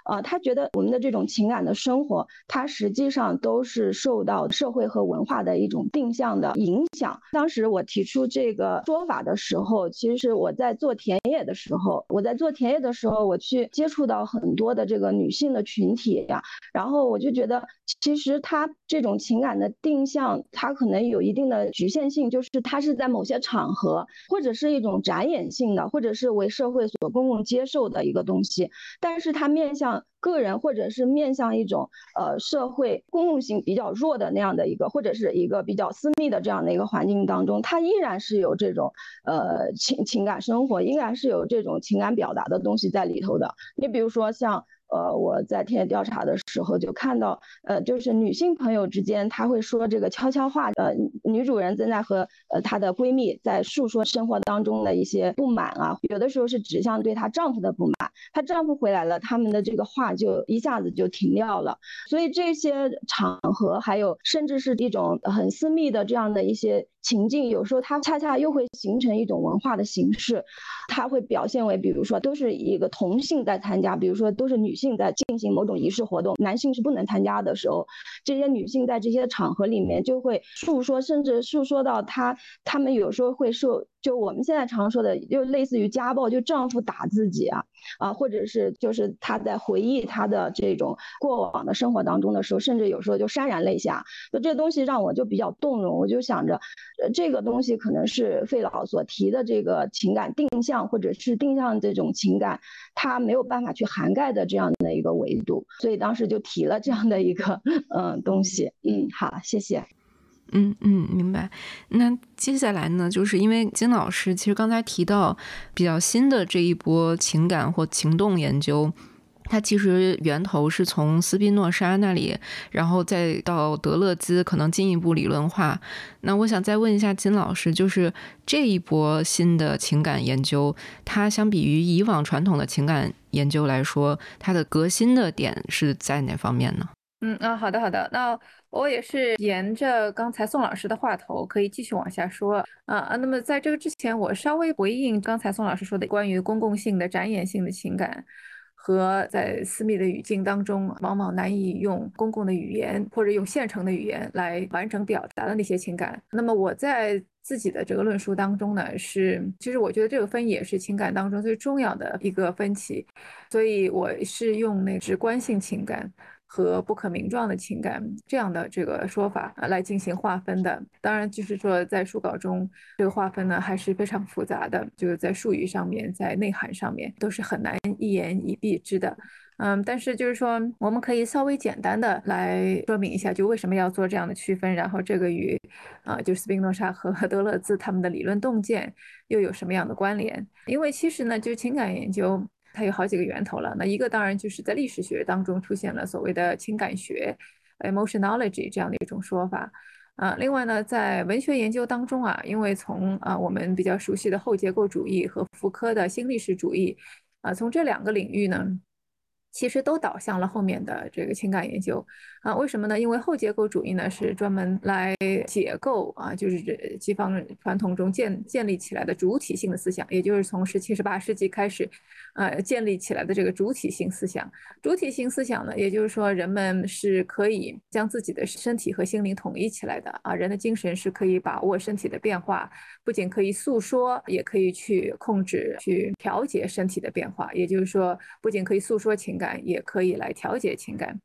Speaker 6: 呃，他觉得我们的这种情感的生活，它实际上都是受到社会和文化的一种定向的影响。当时我提出这个说法的时候，其实我在做田野的时候，我在做田野的时候，我去接触到很多的这个女性的群体呀，然后我就觉得，其实他这种情感的定向，它可能有一定的局限性，就是它是在某些场合，或者是一种展演性的，或者是为社会所公共接受的一个东西，但是它面向。个人或者是面向一种呃社会公共性比较弱的那样的一个，或者是一个比较私密的这样的一个环境当中，它依然是有这种呃情情感生活，依然是有这种情感表达的东西在里头的。你比如说像。呃，我在田野调查的时候就看到，呃，就是女性朋友之间，她会说这个悄悄话。呃，女主人正在和呃她的闺蜜在诉说生活当中的一些不满啊，有的时候是指向对她丈夫的不满。她丈夫回来了，他们的这个话就一下子就停掉了。所以这些场合，还有甚至是一种很私密的这样的一些。情境有时候它恰恰又会形成一种文化的形式，它会表现为，比如说都是一个同性在参加，比如说都是女性在进行某种仪式活动，男性是不能参加的时候，这些女性在这些场合里面就会诉说，甚至诉说到她，她们有时候会受。就我们现在常说的，就类似于家暴，就丈夫打自己啊，啊，或者是就是她在回忆她的这种过往的生活当中的时候，甚至有时候就潸然泪下。就这东西让我就比较动容，我就想着，呃，这个东西可能是费老所提的这个情感定向，或者是定向这种情感，它没有办法去涵盖的这样的一个维度，所以当时就提了这样的一个嗯东西。嗯，好，谢谢。
Speaker 4: 嗯嗯，明白。那接下来呢？就是因为金老师其实刚才提到比较新的这一波情感或情动研究，它其实源头是从斯宾诺莎那里，然后再到德勒兹，可能进一步理论化。那我想再问一下金老师，就是这一波新的情感研究，它相比于以往传统的情感研究来说，它的革新的点是在哪方面呢？
Speaker 5: 嗯啊，好的好的，那我也是沿着刚才宋老师的话头，可以继续往下说啊啊。那么在这个之前，我稍微回应刚才宋老师说的关于公共性的、展演性的情感和在私密的语境当中往往难以用公共的语言或者用现成的语言来完整表达的那些情感。那么我在自己的这个论述当中呢，是其实我觉得这个分也是情感当中最重要的一个分歧，所以我是用那直观性情感。和不可名状的情感这样的这个说法来进行划分的，当然就是说在书稿中这个划分呢还是非常复杂的，就是在术语上面，在内涵上面都是很难一言以蔽之的。嗯，但是就是说我们可以稍微简单的来说明一下，就为什么要做这样的区分，然后这个与啊就是斯宾诺莎和 德勒兹他们的理论洞见又有什么样的关联？因为其实呢，就情感研究。它有好几个源头了。那一个当然就是在历史学当中出现了所谓的情感学 （emotionology） 这样的一种说法。啊，另外呢，在文学研究当中啊，因为从啊我们比较熟悉的后结构主义和福柯的新历史主义啊，从这两个领域呢。其实都导向了后面的这个情感研究啊？为什么呢？因为后结构主义呢是专门来解构啊，就是这西方传统中建建立起来的主体性的思想，也就是从十七、十八世纪开始，呃，建立起来的这个主体性思想。主体性思想呢，也就是说人们是可以将自己的身体和心灵统一起来的啊，人的精神是可以把握身体的变化，不仅可以诉说，也可以去控制、去调节身体的变化。也就是说，不仅可以诉说情感。也可以来调节情感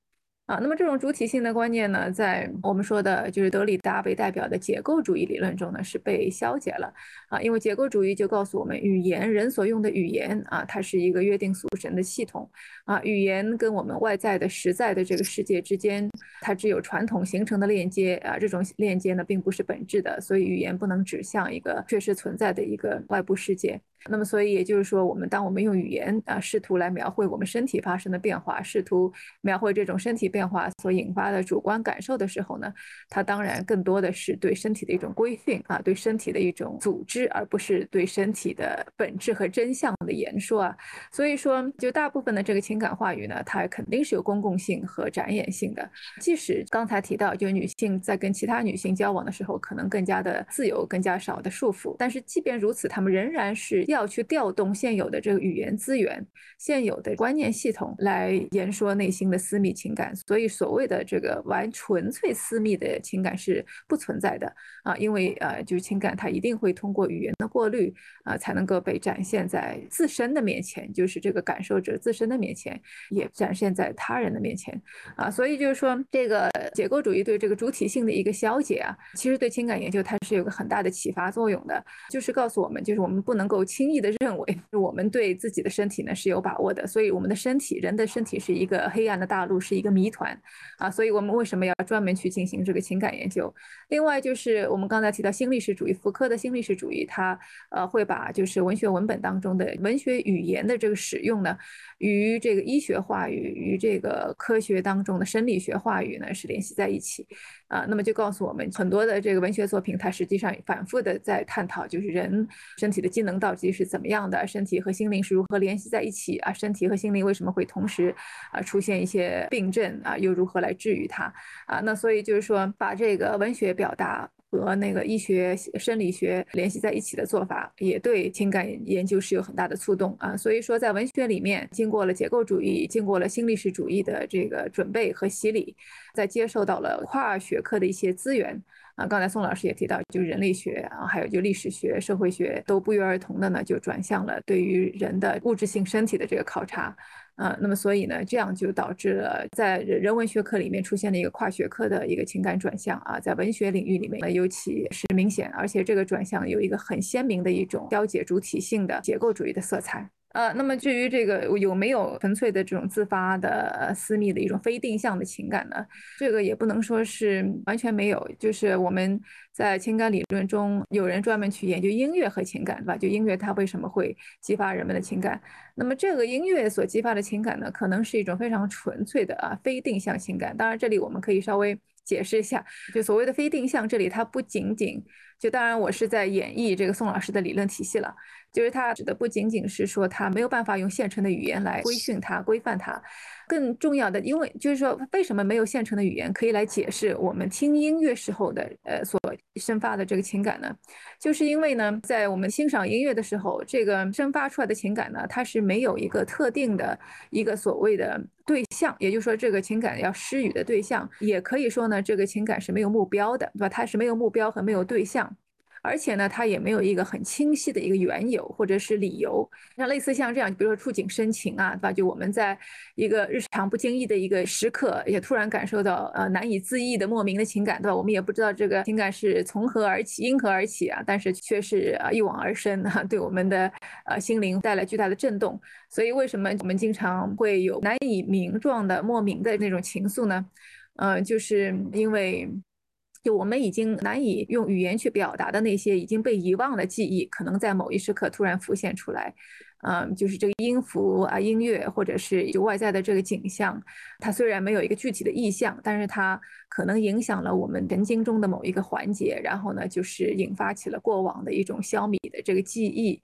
Speaker 5: 啊。那么这种主体性的观念呢，在我们说的就是德里达为代表的结构主义理论中呢，是被消解了啊。因为结构主义就告诉我们，语言人所用的语言啊，它是一个约定俗成的系统啊。语言跟我们外在的实在的这个世界之间，它只有传统形成的链接啊。这种链接呢，并不是本质的，所以语言不能指向一个确实存在的一个外部世界。那么，所以也就是说，我们当我们用语言啊，试图来描绘我们身体发生的变化，试图描绘这种身体变化所引发的主观感受的时候呢，它当然更多的是对身体的一种规训啊，对身体的一种组织，而不是对身体的本质和真相的言说啊。所以说，就大部分的这个情感话语呢，它肯定是有公共性和展演性的。即使刚才提到，就女性在跟其他女性交往的时候，可能更加的自由，更加少的束缚，但是即便如此，她们仍然是要去调动现有的这个语言资源、现有的观念系统来言说内心的私密情感。所以，所谓的这个完纯粹私密的情感是不存在的啊，因为呃，就是情感它一定会通过语言的过滤啊，才能够被展现在自身的面前，就是这个感受者自身的面前，也展现在他人的面前啊。所以就是说，这个结构主义对这个主体性的一个消解啊，其实对情感研究它是有个很大的启发作用的，就是告诉我们，就是我们不能够轻易的认为我们对自己的身体呢是有把握的，所以我们的身体，人的身体是一个黑暗的大陆，是一个谜团。啊，所以我们为什么要专门去进行这个情感研究？另外就是我们刚才提到新历史主义，福柯的新历史主义，它呃会把就是文学文本当中的文学语言的这个使用呢，与这个医学话语与这个科学当中的生理学话语呢是联系在一起。啊，那么就告诉我们很多的这个文学作品，它实际上反复的在探讨，就是人身体的机能到底是怎么样的，身体和心灵是如何联系在一起啊，身体和心灵为什么会同时啊出现一些病症啊，又如何来治愈它啊？那所以就是说，把这个文学表达。和那个医学生理学联系在一起的做法，也对情感研究是有很大的触动啊。所以说，在文学里面，经过了结构主义、经过了新历史主义的这个准备和洗礼，在接受到了跨学科的一些资源啊。刚才宋老师也提到，就人类学啊，还有就历史学、社会学都不约而同的呢，就转向了对于人的物质性身体的这个考察。啊，那么所以呢，这样就导致了在人文学科里面出现了一个跨学科的一个情感转向啊，在文学领域里面呢尤其是明显，而且这个转向有一个很鲜明的一种消解主体性的结构主义的色彩。呃，那么至于这个有没有纯粹的这种自发的私密的一种非定向的情感呢？这个也不能说是完全没有，就是我们在情感理论中有人专门去研究音乐和情感，对吧？就音乐它为什么会激发人们的情感？那么这个音乐所激发的情感呢，可能是一种非常纯粹的啊非定向情感。当然，这里我们可以稍微解释一下，就所谓的非定向，这里它不仅仅就当然我是在演绎这个宋老师的理论体系了。就是他指的不仅仅是说他没有办法用现成的语言来规训他、规范他，更重要的，因为就是说为什么没有现成的语言可以来解释我们听音乐时候的呃所生发的这个情感呢？就是因为呢，在我们欣赏音乐的时候，这个生发出来的情感呢，它是没有一个特定的一个所谓的对象，也就是说这个情感要施予的对象，也可以说呢，这个情感是没有目标的，对吧？它是没有目标和没有对象。而且呢，它也没有一个很清晰的一个缘由或者是理由，像类似像这样，比如说触景生情啊，对吧？就我们在一个日常不经意的一个时刻，也突然感受到呃难以自抑的莫名的情感，对吧？我们也不知道这个情感是从何而起，因何而起啊，但是却是啊一往而深啊，对我们的呃心灵带来巨大的震动。所以为什么我们经常会有难以名状的莫名的那种情愫呢？嗯，就是因为。就我们已经难以用语言去表达的那些已经被遗忘的记忆，可能在某一时刻突然浮现出来。嗯，就是这个音符啊，音乐，或者是就外在的这个景象，它虽然没有一个具体的意象，但是它可能影响了我们神经中的某一个环节，然后呢，就是引发起了过往的一种消弭的这个记忆。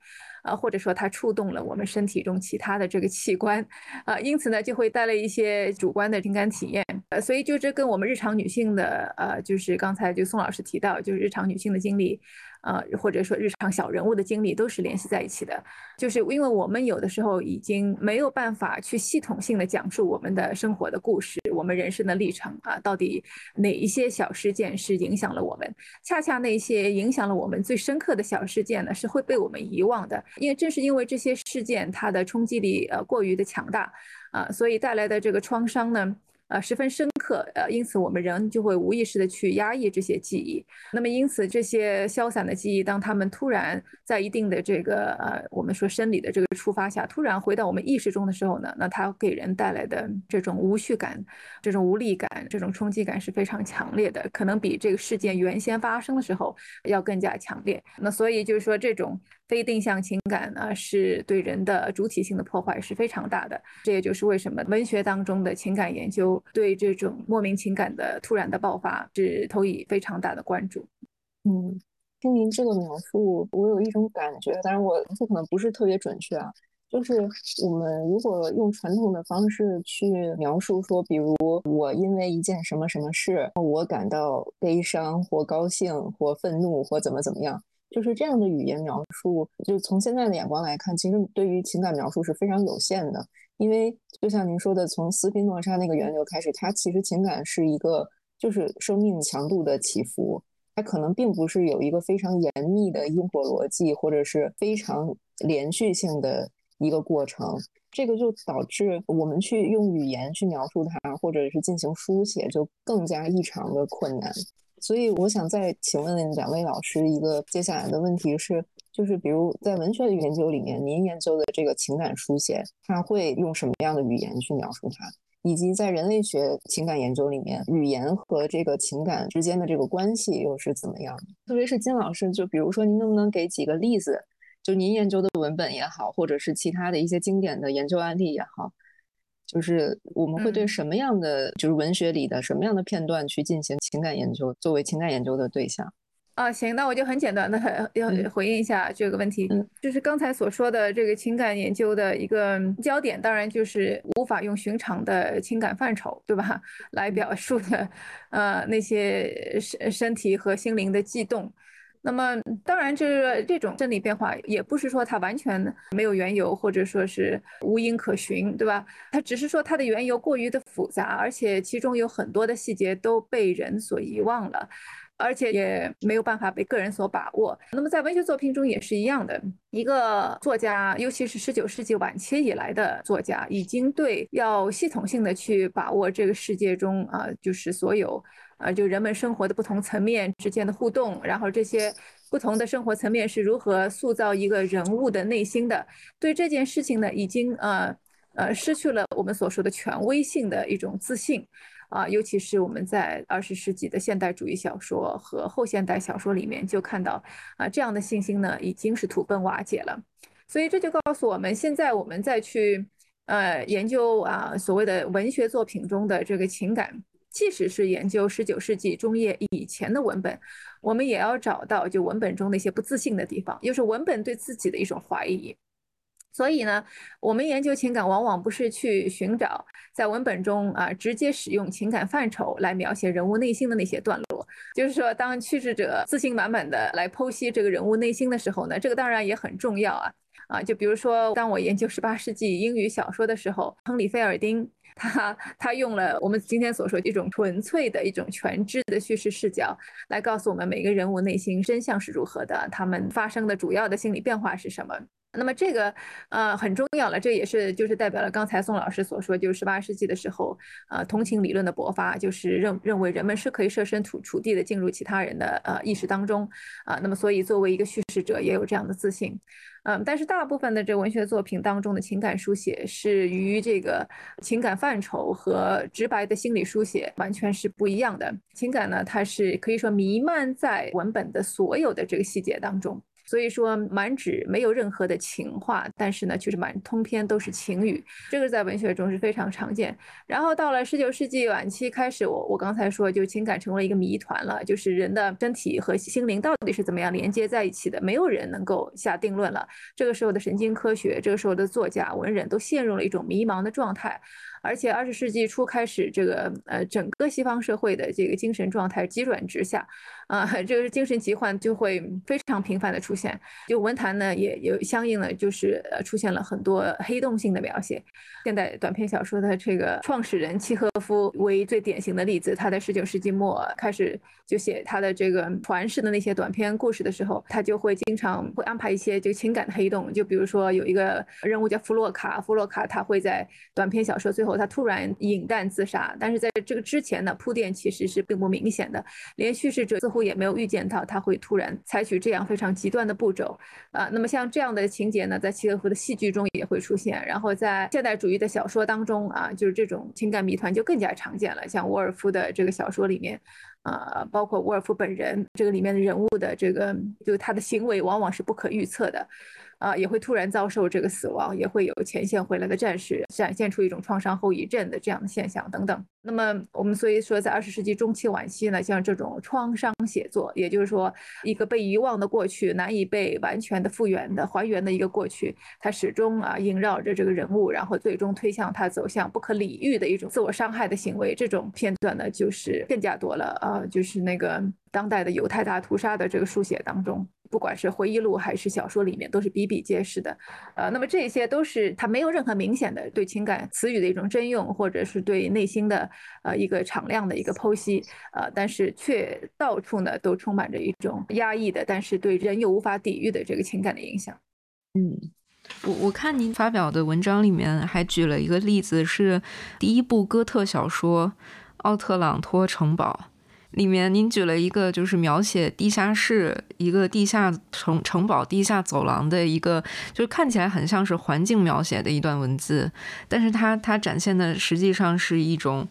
Speaker 5: 啊，或者说它触动了我们身体中其他的这个器官，啊，因此呢就会带来一些主观的情感体验，呃，所以就这跟我们日常女性的，呃，就是刚才就宋老师提到，就是日常女性的经历。呃，或者说日常小人物的经历都是联系在一起的，就是因为我们有的时候已经没有办法去系统性的讲述我们的生活的故事，我们人生的历程啊，到底哪一些小事件是影响了我们？恰恰那些影响了我们最深刻的小事件呢，是会被我们遗忘的，因为正是因为这些事件它的冲击力呃过于的强大啊，所以带来的这个创伤呢。呃十分深刻，呃，因此我们人就会无意识的去压抑这些记忆。那么因此这些消散的记忆，当他们突然在一定的这个呃我们说生理的这个触发下，突然回到我们意识中的时候呢，那它给人带来的这种无序感、这种无力感、这种冲击感是非常强烈的，可能比这个事件原先发生的时候要更加强烈。那所以就是说这种。非定向情感呢，是对人的主体性的破坏是非常大的。这也就是为什么文学当中的情感研究对这种莫名情感的突然的爆发是投以非常大的关注。
Speaker 7: 嗯，听您这个描述，我有一种感觉，当然我这可能不是特别准确啊。就是我们如果用传统的方式去描述说，比如我因为一件什么什么事，我感到悲伤或高兴或愤怒或怎么怎么样。就是这样的语言描述，就从现在的眼光来看，其实对于情感描述是非常有限的。因为就像您说的，从斯宾诺莎那个源流开始，它其实情感是一个就是生命强度的起伏，它可能并不是有一个非常严密的因果逻辑，或者是非常连续性的一个过程。这个就导致我们去用语言去描述它，或者是进行书写，就更加异常的困难。所以我想再请问两位老师一个接下来的问题是，就是比如在文学的研究里面，您研究的这个情感书写，它会用什么样的语言去描述它？以及在人类学情感研究里面，语言和这个情感之间的这个关系又是怎么样的？特别是金老师，就比如说您能不能给几个例子？就您研究的文本也好，或者是其他的一些经典的研究案例也好。就是我们会对什么样的，就是文学里的什么样的片段去进行情感研究，作为情感研究的对象
Speaker 5: 啊？行，那我就很简单的要回应一下这个问题，就是刚才所说的这个情感研究的一个焦点，当然就是无法用寻常的情感范畴，对吧？来表述的，呃，那些身身体和心灵的悸动。那么，当然，这这种生理变化也不是说它完全没有缘由，或者说是无因可循，对吧？它只是说它的缘由过于的复杂，而且其中有很多的细节都被人所遗忘了，而且也没有办法被个人所把握。那么，在文学作品中也是一样的，一个作家，尤其是十九世纪晚期以来的作家，已经对要系统性的去把握这个世界中啊，就是所有。啊，就人们生活的不同层面之间的互动，然后这些不同的生活层面是如何塑造一个人物的内心的？对这件事情呢，已经呃呃失去了我们所说的权威性的一种自信啊，尤其是我们在二十世纪的现代主义小说和后现代小说里面就看到啊，这样的信心呢已经是土崩瓦解了。所以这就告诉我们，现在我们再去呃研究啊所谓的文学作品中的这个情感。即使是研究十九世纪中叶以前的文本，我们也要找到就文本中那些不自信的地方，又是文本对自己的一种怀疑。所以呢，我们研究情感往往不是去寻找在文本中啊直接使用情感范畴来描写人物内心的那些段落。就是说，当叙事者自信满满的来剖析这个人物内心的时候呢，这个当然也很重要啊啊！就比如说，当我研究十八世纪英语小说的时候，亨利·菲尔丁。他他用了我们今天所说一种纯粹的一种全知的叙事视角，来告诉我们每个人物内心真相是如何的，他们发生的主要的心理变化是什么。那么这个呃很重要了，这也是就是代表了刚才宋老师所说，就是十八世纪的时候，呃同情理论的勃发，就是认认为人们是可以设身处处地的进入其他人的呃意识当中啊。那么所以作为一个叙事者，也有这样的自信。嗯，但是大部分的这文学作品当中的情感书写是与这个情感范畴和直白的心理书写完全是不一样的。情感呢，它是可以说弥漫在文本的所有的这个细节当中。所以说满纸没有任何的情话，但是呢，却是满通篇都是情语，这个在文学中是非常常见。然后到了十九世纪晚期开始，我我刚才说，就情感成为一个谜团了，就是人的身体和心灵到底是怎么样连接在一起的，没有人能够下定论了。这个时候的神经科学，这个时候的作家文人都陷入了一种迷茫的状态。而且二十世纪初开始，这个呃整个西方社会的这个精神状态急转直下，啊，这个精神疾患就会非常频繁的出现。就文坛呢也有相应的，就是呃出现了很多黑洞性的描写。现代短篇小说的这个创始人契诃夫为最典型的例子，他在十九世纪末开始就写他的这个传世的那些短篇故事的时候，他就会经常会安排一些就情感的黑洞。就比如说有一个人物叫弗洛卡，弗洛卡他会在短篇小说最后，他突然饮弹自杀。但是在这个之前呢，铺垫其实是并不明显的，连叙事者似乎也没有预见到他会突然采取这样非常极端的步骤啊。那么像这样的情节呢，在契诃夫的戏剧中也会出现，然后在现代主义的小说当中啊，就是这种情感谜团就更加常见了。像沃尔夫的这个小说里面。啊，包括沃尔夫本人，这个里面的人物的这个，就他的行为往往是不可预测的。啊，也会突然遭受这个死亡，也会有前线回来的战士展现出一种创伤后遗症的这样的现象等等。那么我们所以说，在二十世纪中期晚期呢，像这种创伤写作，也就是说一个被遗忘的过去，难以被完全的复原的还原的一个过去，它始终啊萦绕着这个人物，然后最终推向他走向不可理喻的一种自我伤害的行为。这种片段呢，就是更加多了啊，就是那个当代的犹太大屠杀的这个书写当中。不管是回忆录还是小说里面，都是比比皆是的，呃，那么这些都是他没有任何明显的对情感词语的一种真用，或者是对内心的呃一个敞亮的一个剖析，呃，但是却到处呢都充满着一种压抑的，但是对人又无法抵御的这个情感的影响。
Speaker 4: 嗯，我我看您发表的文章里面还举了一个例子，是第一部哥特小说《奥特朗托城堡》。里面您举了一个，就是描写地下室一个地下城城堡地下走廊的一个，就是看起来很像是环境描写的一段文字，但是它它展现的实际上是一种，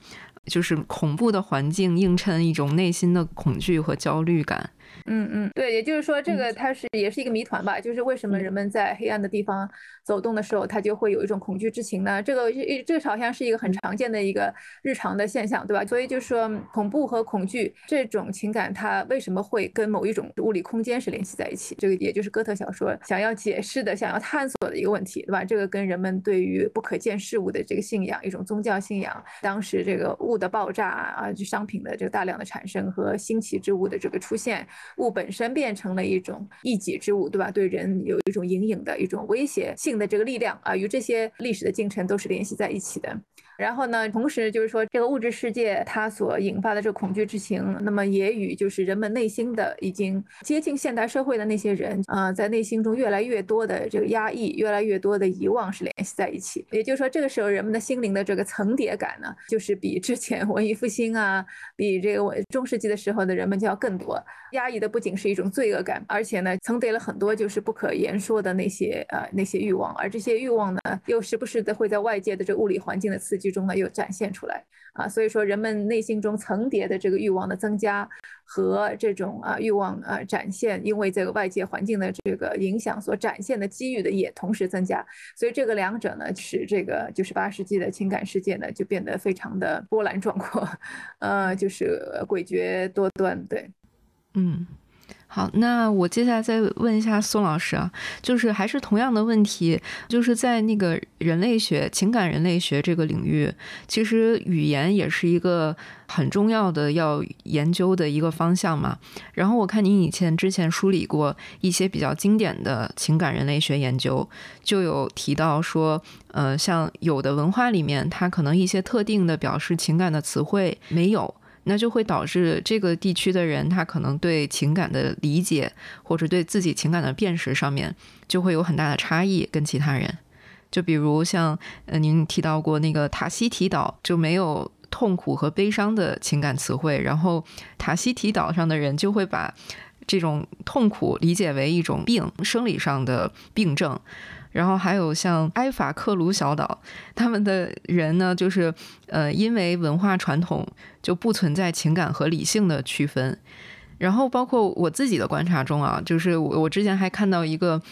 Speaker 4: 就是恐怖的环境映衬一种内心的恐惧和焦虑感。
Speaker 5: 嗯嗯，对，也就是说，这个它是也是一个谜团吧？就是为什么人们在黑暗的地方走动的时候，他就会有一种恐惧之情呢？这个这好像是一个很常见的一个日常的现象，对吧？所以就是说，恐怖和恐惧这种情感，它为什么会跟某一种物理空间是联系在一起？这个也就是哥特小说想要解释的、想要探索的一个问题，对吧？这个跟人们对于不可见事物的这个信仰，一种宗教信仰，当时这个物的爆炸啊，就商品的这个大量的产生和新奇之物的这个出现。物本身变成了一种一己之物，对吧？对人有一种隐隐的一种威胁性的这个力量啊，与这些历史的进程都是联系在一起的。然后呢，同时就是说，这个物质世界它所引发的这个恐惧之情，那么也与就是人们内心的已经接近现代社会的那些人啊，在内心中越来越多的这个压抑，越来越多的遗忘是联系在一起。也就是说，这个时候人们的心灵的这个层叠感呢，就是比之前文艺复兴啊，比这个中世纪的时候的人们就要更多。压抑的不仅是一种罪恶感，而且呢，层叠了很多就是不可言说的那些呃那些欲望，而这些欲望呢，又时不时的会在外界的这物理环境的刺激。剧中呢又展现出来。啊，所以说人们内心中层叠的这个欲望的增加和这种啊欲望啊展现，因为这个外界环境的这个影响所展现的机遇的也同时增加，所以这个两者呢使这个就是八世纪的情感世界呢就变得非常的波澜壮阔，呃，就是诡谲多端，对，
Speaker 4: 嗯。好，那我接下来再问一下宋老师啊，就是还是同样的问题，就是在那个人类学、情感人类学这个领域，其实语言也是一个很重要的要研究的一个方向嘛。然后我看您以前之前梳理过一些比较经典的情感人类学研究，就有提到说，呃，像有的文化里面，它可能一些特定的表示情感的词汇没有。那就会导致这个地区的人，他可能对情感的理解，或者对自己情感的辨识上面，就会有很大的差异，跟其他人。就比如像呃，您提到过那个塔希提岛就没有痛苦和悲伤的情感词汇，然后塔希提岛上的人就会把这种痛苦理解为一种病，生理上的病症。然后还有像埃法克鲁小岛，他们的人呢，就是呃，因为文化传统就不存在情感和理性的区分。然后包括我自己的观察中啊，就是我我之前还看到一个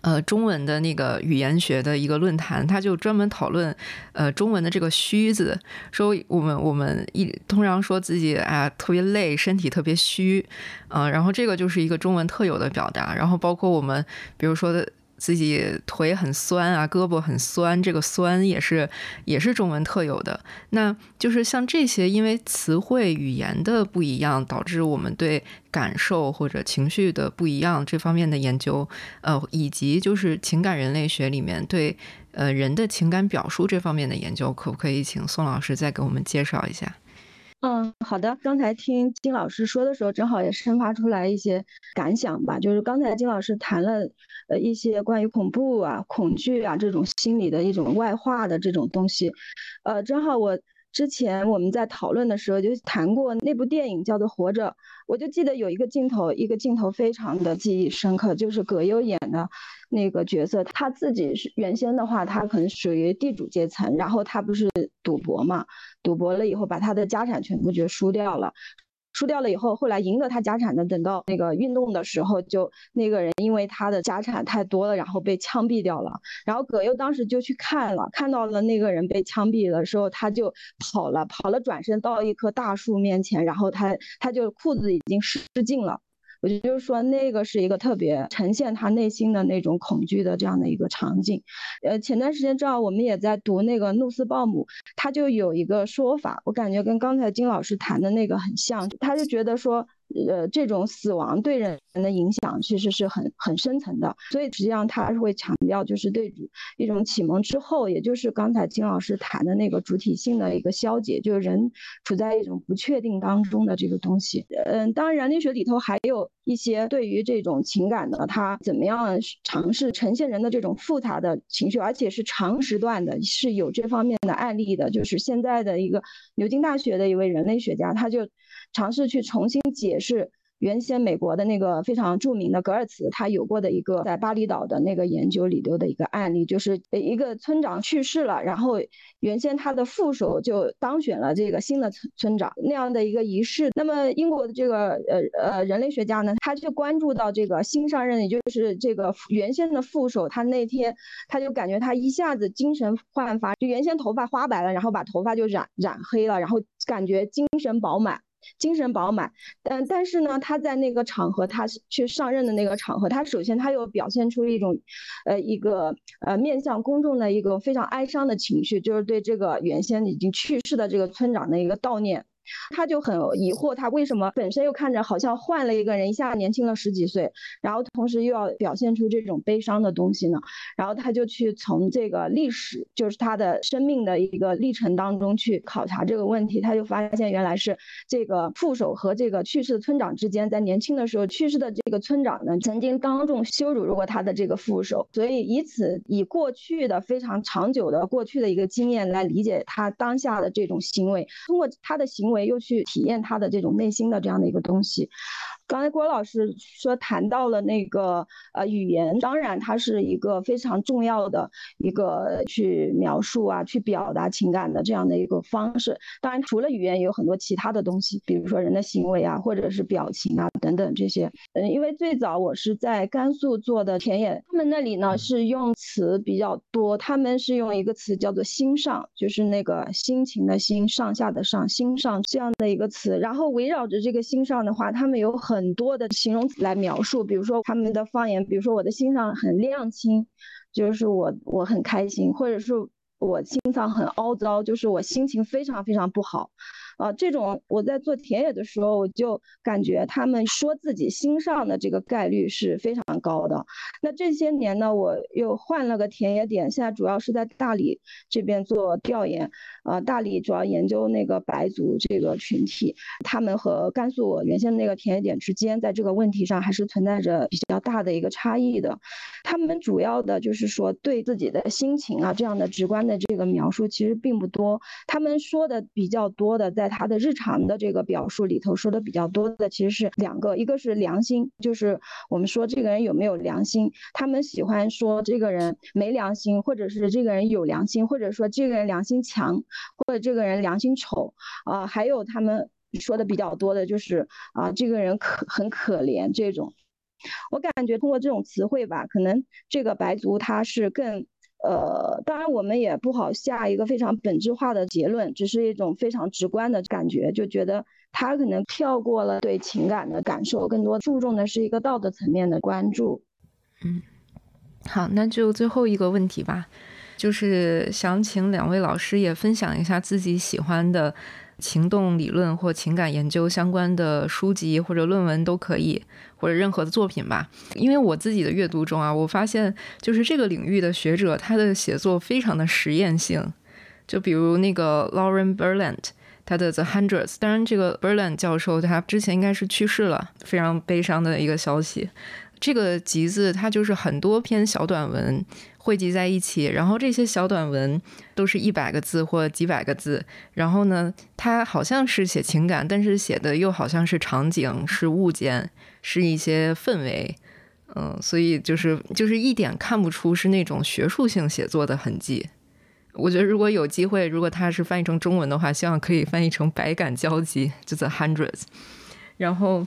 Speaker 4: 呃中文的那个语言学的一个论坛，他就专门讨论呃中文的这个虚字，说我们我们一通常说自己啊特别累，身体特别虚，嗯，然后这个就是一个中文特有的表达。然后包括我们比如说的。自己腿很酸啊，胳膊很酸，这个酸也是也是中文特有的。那就是像这些，因为词汇语言的不一样，导致我们对感受或者情绪的不一样这方面的研究，呃，以及就是情感人类学里面对呃人的情感表述这方面的研究，可不可以请宋老师再给我们介绍一下？
Speaker 6: 嗯，好的。刚才听金老师说的时候，正好也生发出来一些感想吧。就是刚才金老师谈了呃一些关于恐怖啊、恐惧啊这种心理的一种外化的这种东西，呃，正好我。之前我们在讨论的时候就谈过那部电影叫做《活着》，我就记得有一个镜头，一个镜头非常的记忆深刻，就是葛优演的那个角色，他自己是原先的话，他可能属于地主阶层，然后他不是赌博嘛，赌博了以后把他的家产全部就输掉了。输掉了以后，后来赢得他家产的，等到那个运动的时候，就那个人因为他的家产太多了，然后被枪毙掉了。然后葛优当时就去看了，看到了那个人被枪毙的时候，他就跑了，跑了，转身到一棵大树面前，然后他他就裤子已经湿尽了。我就是说，那个是一个特别呈现他内心的那种恐惧的这样的一个场景。呃，前段时间正好我们也在读那个《怒斯鲍姆》，他就有一个说法，我感觉跟刚才金老师谈的那个很像，他就觉得说。呃，这种死亡对人的影响其实是很很深层的，所以实际上他是会强调，就是对一种启蒙之后，也就是刚才金老师谈的那个主体性的一个消解，就是人处在一种不确定当中的这个东西。嗯，当然人类学里头还有一些对于这种情感的，他怎么样尝试呈现人的这种复杂的情绪，而且是长时段的，是有这方面的案例的。就是现在的一个牛津大学的一位人类学家，他就。尝试去重新解释原先美国的那个非常著名的格尔茨他有过的一个在巴厘岛的那个研究里头的一个案例，就是一个村长去世了，然后原先他的副手就当选了这个新的村村长那样的一个仪式。那么英国的这个呃呃人类学家呢，他就关注到这个新上任，也就是这个原先的副手，他那天他就感觉他一下子精神焕发，就原先头发花白了，然后把头发就染染黑了，然后感觉精神饱满。精神饱满，但但是呢，他在那个场合，他去上任的那个场合，他首先他又表现出一种，呃，一个呃面向公众的一个非常哀伤的情绪，就是对这个原先已经去世的这个村长的一个悼念。他就很疑惑，他为什么本身又看着好像换了一个人，一下年轻了十几岁，然后同时又要表现出这种悲伤的东西呢？然后他就去从这个历史，就是他的生命的一个历程当中去考察这个问题，他就发现原来是这个副手和这个去世的村长之间，在年轻的时候去世的这个村长呢，曾经当众羞辱过他的这个副手，所以以此以过去的非常长久的过去的一个经验来理解他当下的这种行为，通过他的行为。又去体验他的这种内心的这样的一个东西。刚才郭老师说谈到了那个呃语言，当然它是一个非常重要的一个去描述啊、去表达情感的这样的一个方式。当然，除了语言，也有很多其他的东西，比如说人的行为啊，或者是表情啊等等这些。嗯，因为最早我是在甘肃做的田野，他们那里呢是用词比较多，他们是用一个词叫做“心上”，就是那个心情的心，上下的上，心上这样的一个词。然后围绕着这个心上的话，他们有很很多的形容词来描述，比如说他们的方言，比如说我的心上很亮清，就是我我很开心，或者是我心脏很凹糟，就是我心情非常非常不好。啊，这种我在做田野的时候，我就感觉他们说自己心上的这个概率是非常高的。那这些年呢，我又换了个田野点，现在主要是在大理这边做调研。啊，大理主要研究那个白族这个群体，他们和甘肃我原先那个田野点之间，在这个问题上还是存在着比较大的一个差异的。他们主要的就是说对自己的心情啊这样的直观的这个描述其实并不多。他们说的比较多的在。他的日常的这个表述里头说的比较多的其实是两个，一个是良心，就是我们说这个人有没有良心，他们喜欢说这个人没良心，或者是这个人有良心，或者说这个人良心强，或者这个人良心丑啊，还有他们说的比较多的就是啊，这个人可很可怜这种，我感觉通过这种词汇吧，可能这个白族他是更。呃，当然我们也不好下一个非常本质化的结论，只是一种非常直观的感觉，就觉得他可能跳过了对情感的感受，更多注重的是一个道德层面的关注。
Speaker 4: 嗯，好，那就最后一个问题吧，就是想请两位老师也分享一下自己喜欢的。情动理论或情感研究相关的书籍或者论文都可以，或者任何的作品吧。因为我自己的阅读中啊，我发现就是这个领域的学者，他的写作非常的实验性。就比如那个 Lauren Berlant，他的《The Hundreds》。当然，这个 Berlin 教授他之前应该是去世了，非常悲伤的一个消息。这个集子它就是很多篇小短文汇集在一起，然后这些小短文都是一百个字或几百个字，然后呢，它好像是写情感，但是写的又好像是场景、是物件、是一些氛围，嗯，所以就是就是一点看不出是那种学术性写作的痕迹。我觉得如果有机会，如果它是翻译成中文的话，希望可以翻译成百感交集，就 The Hundreds，然后。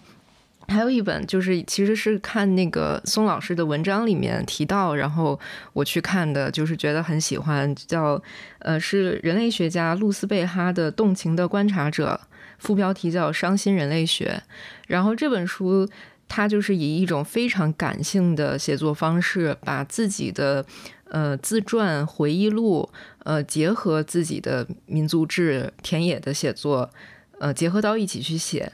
Speaker 4: 还有一本就是，其实是看那个松老师的文章里面提到，然后我去看的，就是觉得很喜欢，叫呃是人类学家露丝贝哈的《动情的观察者》，副标题叫《伤心人类学》。然后这本书，它就是以一种非常感性的写作方式，把自己的呃自传回忆录，呃结合自己的民族志田野的写作，呃结合到一起去写。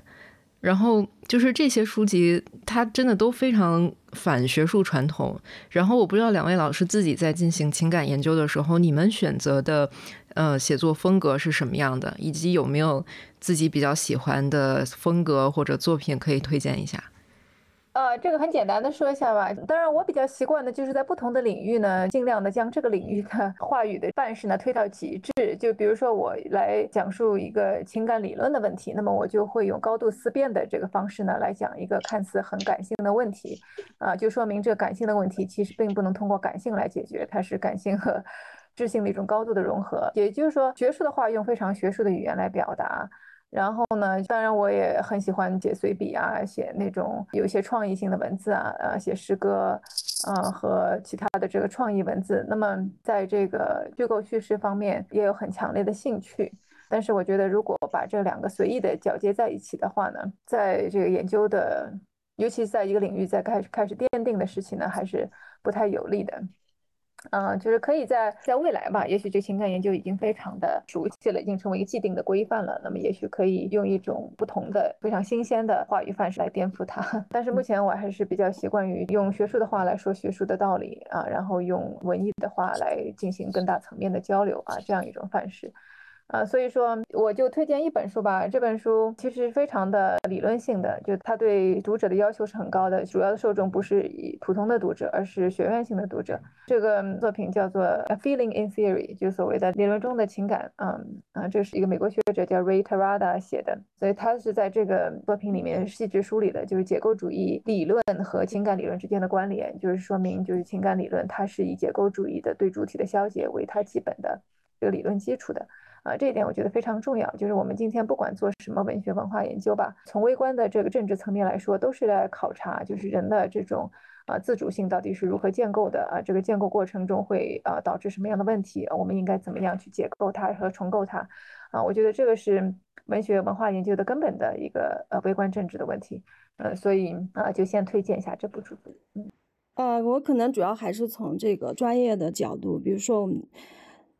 Speaker 4: 然后就是这些书籍，它真的都非常反学术传统。然后我不知道两位老师自己在进行情感研究的时候，你们选择的呃写作风格是什么样的，以及有没有自己比较喜欢的风格或者作品可以推荐一下。
Speaker 5: 呃，这个很简单的说一下吧。当然，我比较习惯的就是在不同的领域呢，尽量的将这个领域的话语的范式呢推到极致。就比如说我来讲述一个情感理论的问题，那么我就会用高度思辨的这个方式呢来讲一个看似很感性的问题，啊，就说明这感性的问题其实并不能通过感性来解决，它是感性和智性的一种高度的融合。也就是说，学术的话用非常学术的语言来表达。然后呢，当然我也很喜欢写随笔啊，写那种有一些创意性的文字啊，呃，写诗歌，呃，和其他的这个创意文字。那么在这个虚构叙事方面也有很强烈的兴趣。但是我觉得，如果把这两个随意的交接在一起的话呢，在这个研究的，尤其在一个领域在开始开始奠定的事情呢，还是不太有利的。嗯，就是可以在在未来吧，也许这情感研究已经非常的熟悉了，已经成为一个既定的规范了。那么也许可以用一种不同的、非常新鲜的话语范式来颠覆它。但是目前我还是比较习惯于用学术的话来说学术的道理啊，然后用文艺的话来进行更大层面的交流啊，这样一种范式。啊，所以说我就推荐一本书吧。这本书其实非常的理论性的，就它对读者的要求是很高的。主要的受众不是以普通的读者，而是学院性的读者。这个作品叫做《A Feeling in Theory》，就所谓的理论中的情感。嗯啊，这是一个美国学者叫 Ray Tarada 写的，所以他是在这个作品里面细致梳理的，就是结构主义理论和情感理论之间的关联，就是说明就是情感理论它是以结构主义的对主体的消解为它基本的这个理论基础的。啊，这一点我觉得非常重要。就是我们今天不管做什么文学文化研究吧，从微观的这个政治层面来说，都是来考察，就是人的这种啊自主性到底是如何建构的啊，这个建构过程中会啊导致什么样的问题，我们应该怎么样去解构它和重构它啊？我觉得这个是文学文化研究的根本的一个呃微观政治的问题。呃，所以啊，就先推荐一下这部著作。嗯，
Speaker 6: 呃，我可能主要还是从这个专业的角度，比如说我们。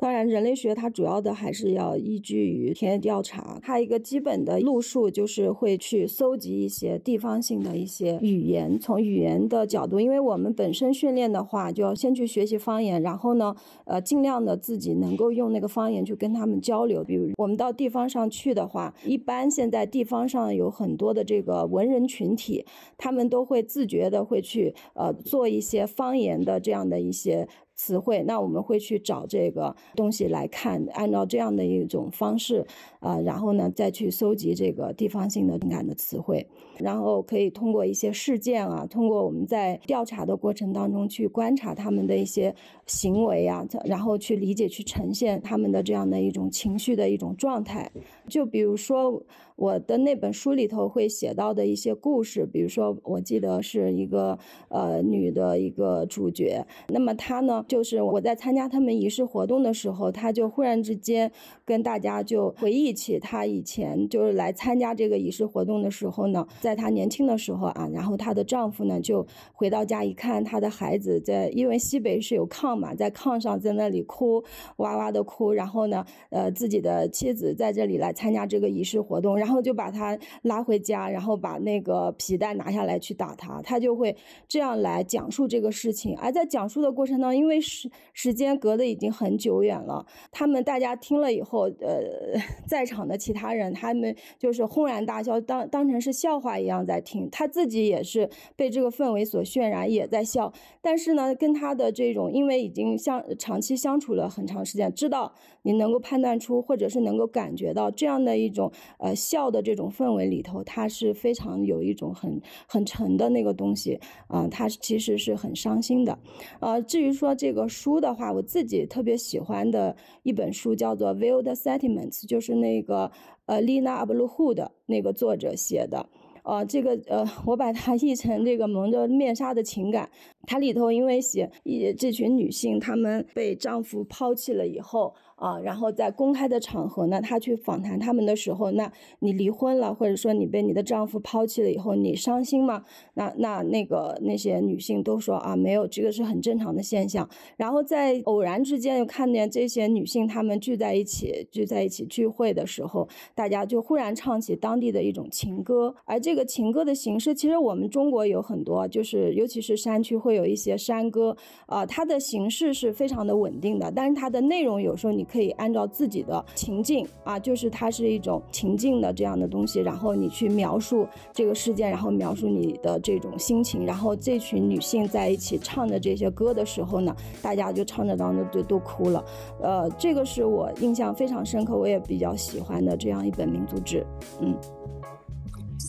Speaker 6: 当然，人类学它主要的还是要依据于田野调查。它一个基本的路数就是会去搜集一些地方性的一些语言，从语言的角度，因为我们本身训练的话，就要先去学习方言，然后呢，呃，尽量的自己能够用那个方言去跟他们交流。比如我们到地方上去的话，一般现在地方上有很多的这个文人群体，他们都会自觉的会去呃做一些方言的这样的一些。词汇，那我们会去找这个东西来看，按照这样的一种方式，啊，然后呢再去搜集这个地方性的敏感的词汇，然后可以通过一些事件啊，通过我们在调查的过程当中去观察他们的一些行为啊，然后去理解、去呈现他们的这样的一种情绪的一种状态。就比如说我的那本书里头会写到的一些故事，比如说我记得是一个呃女的一个主角，那么她呢。就是我在参加他们仪式活动的时候，她就忽然之间跟大家就回忆起他以前就是来参加这个仪式活动的时候呢，在他年轻的时候啊，然后她的丈夫呢就回到家一看，他的孩子在因为西北是有炕嘛，在炕上在那里哭哇哇的哭，然后呢，呃，自己的妻子在这里来参加这个仪式活动，然后。后就把他拉回家，然后把那个皮带拿下来去打他，他就会这样来讲述这个事情。而在讲述的过程当中，因为时时间隔得已经很久远了，他们大家听了以后，呃，在场的其他人他们就是轰然大笑，当当成是笑话一样在听，他自己也是被这个氛围所渲染，也在笑。但是呢，跟他的这种，因为已经相长期相处了很长时间，知道你能够判断出，或者是能够感觉到这样的一种呃笑的这种氛围里头，他是非常有一种很很沉的那个东西啊，他其实是很伤心的。呃，至于说这个书的话，我自己特别喜欢的一本书叫做《Wild Sentiments》，就是那个呃丽娜·阿布鲁胡的那个作者写的。呃，这个呃，我把它译成这个蒙着面纱的情感。它里头因为写一这群女性，她们被丈夫抛弃了以后。啊，然后在公开的场合呢，她去访谈他们的时候，那你离婚了，或者说你被你的丈夫抛弃了以后，你伤心吗？那那那个那些女性都说啊，没有，这个是很正常的现象。然后在偶然之间又看见这些女性她们聚在一起，聚在一起聚会的时候，大家就忽然唱起当地的一种情歌，而这个情歌的形式，其实我们中国有很多，就是尤其是山区会会有一些山歌，啊，它的形式是非常的稳定的，但是它的内容有时候你。可以按照自己的情境啊，就是它是一种情境的这样的东西，然后你去描述这个事件，然后描述你的这种心情，然后这群女性在一起唱的这些歌的时候呢，大家就唱着唱着就都哭了。呃，这个是我印象非常深刻，我也比较喜欢的这样一本民族志。嗯，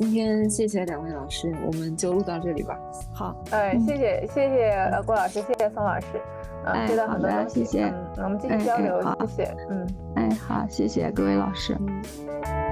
Speaker 4: 今天谢谢两位老师，我们就录到这里吧。
Speaker 6: 好，
Speaker 5: 哎，谢谢谢谢郭老师，谢谢宋老师。
Speaker 6: 嗯，
Speaker 5: 知道很多，
Speaker 6: 谢谢。
Speaker 5: 嗯，我们继续交流，谢谢。嗯，
Speaker 6: 哎，好，谢谢各位老师。嗯。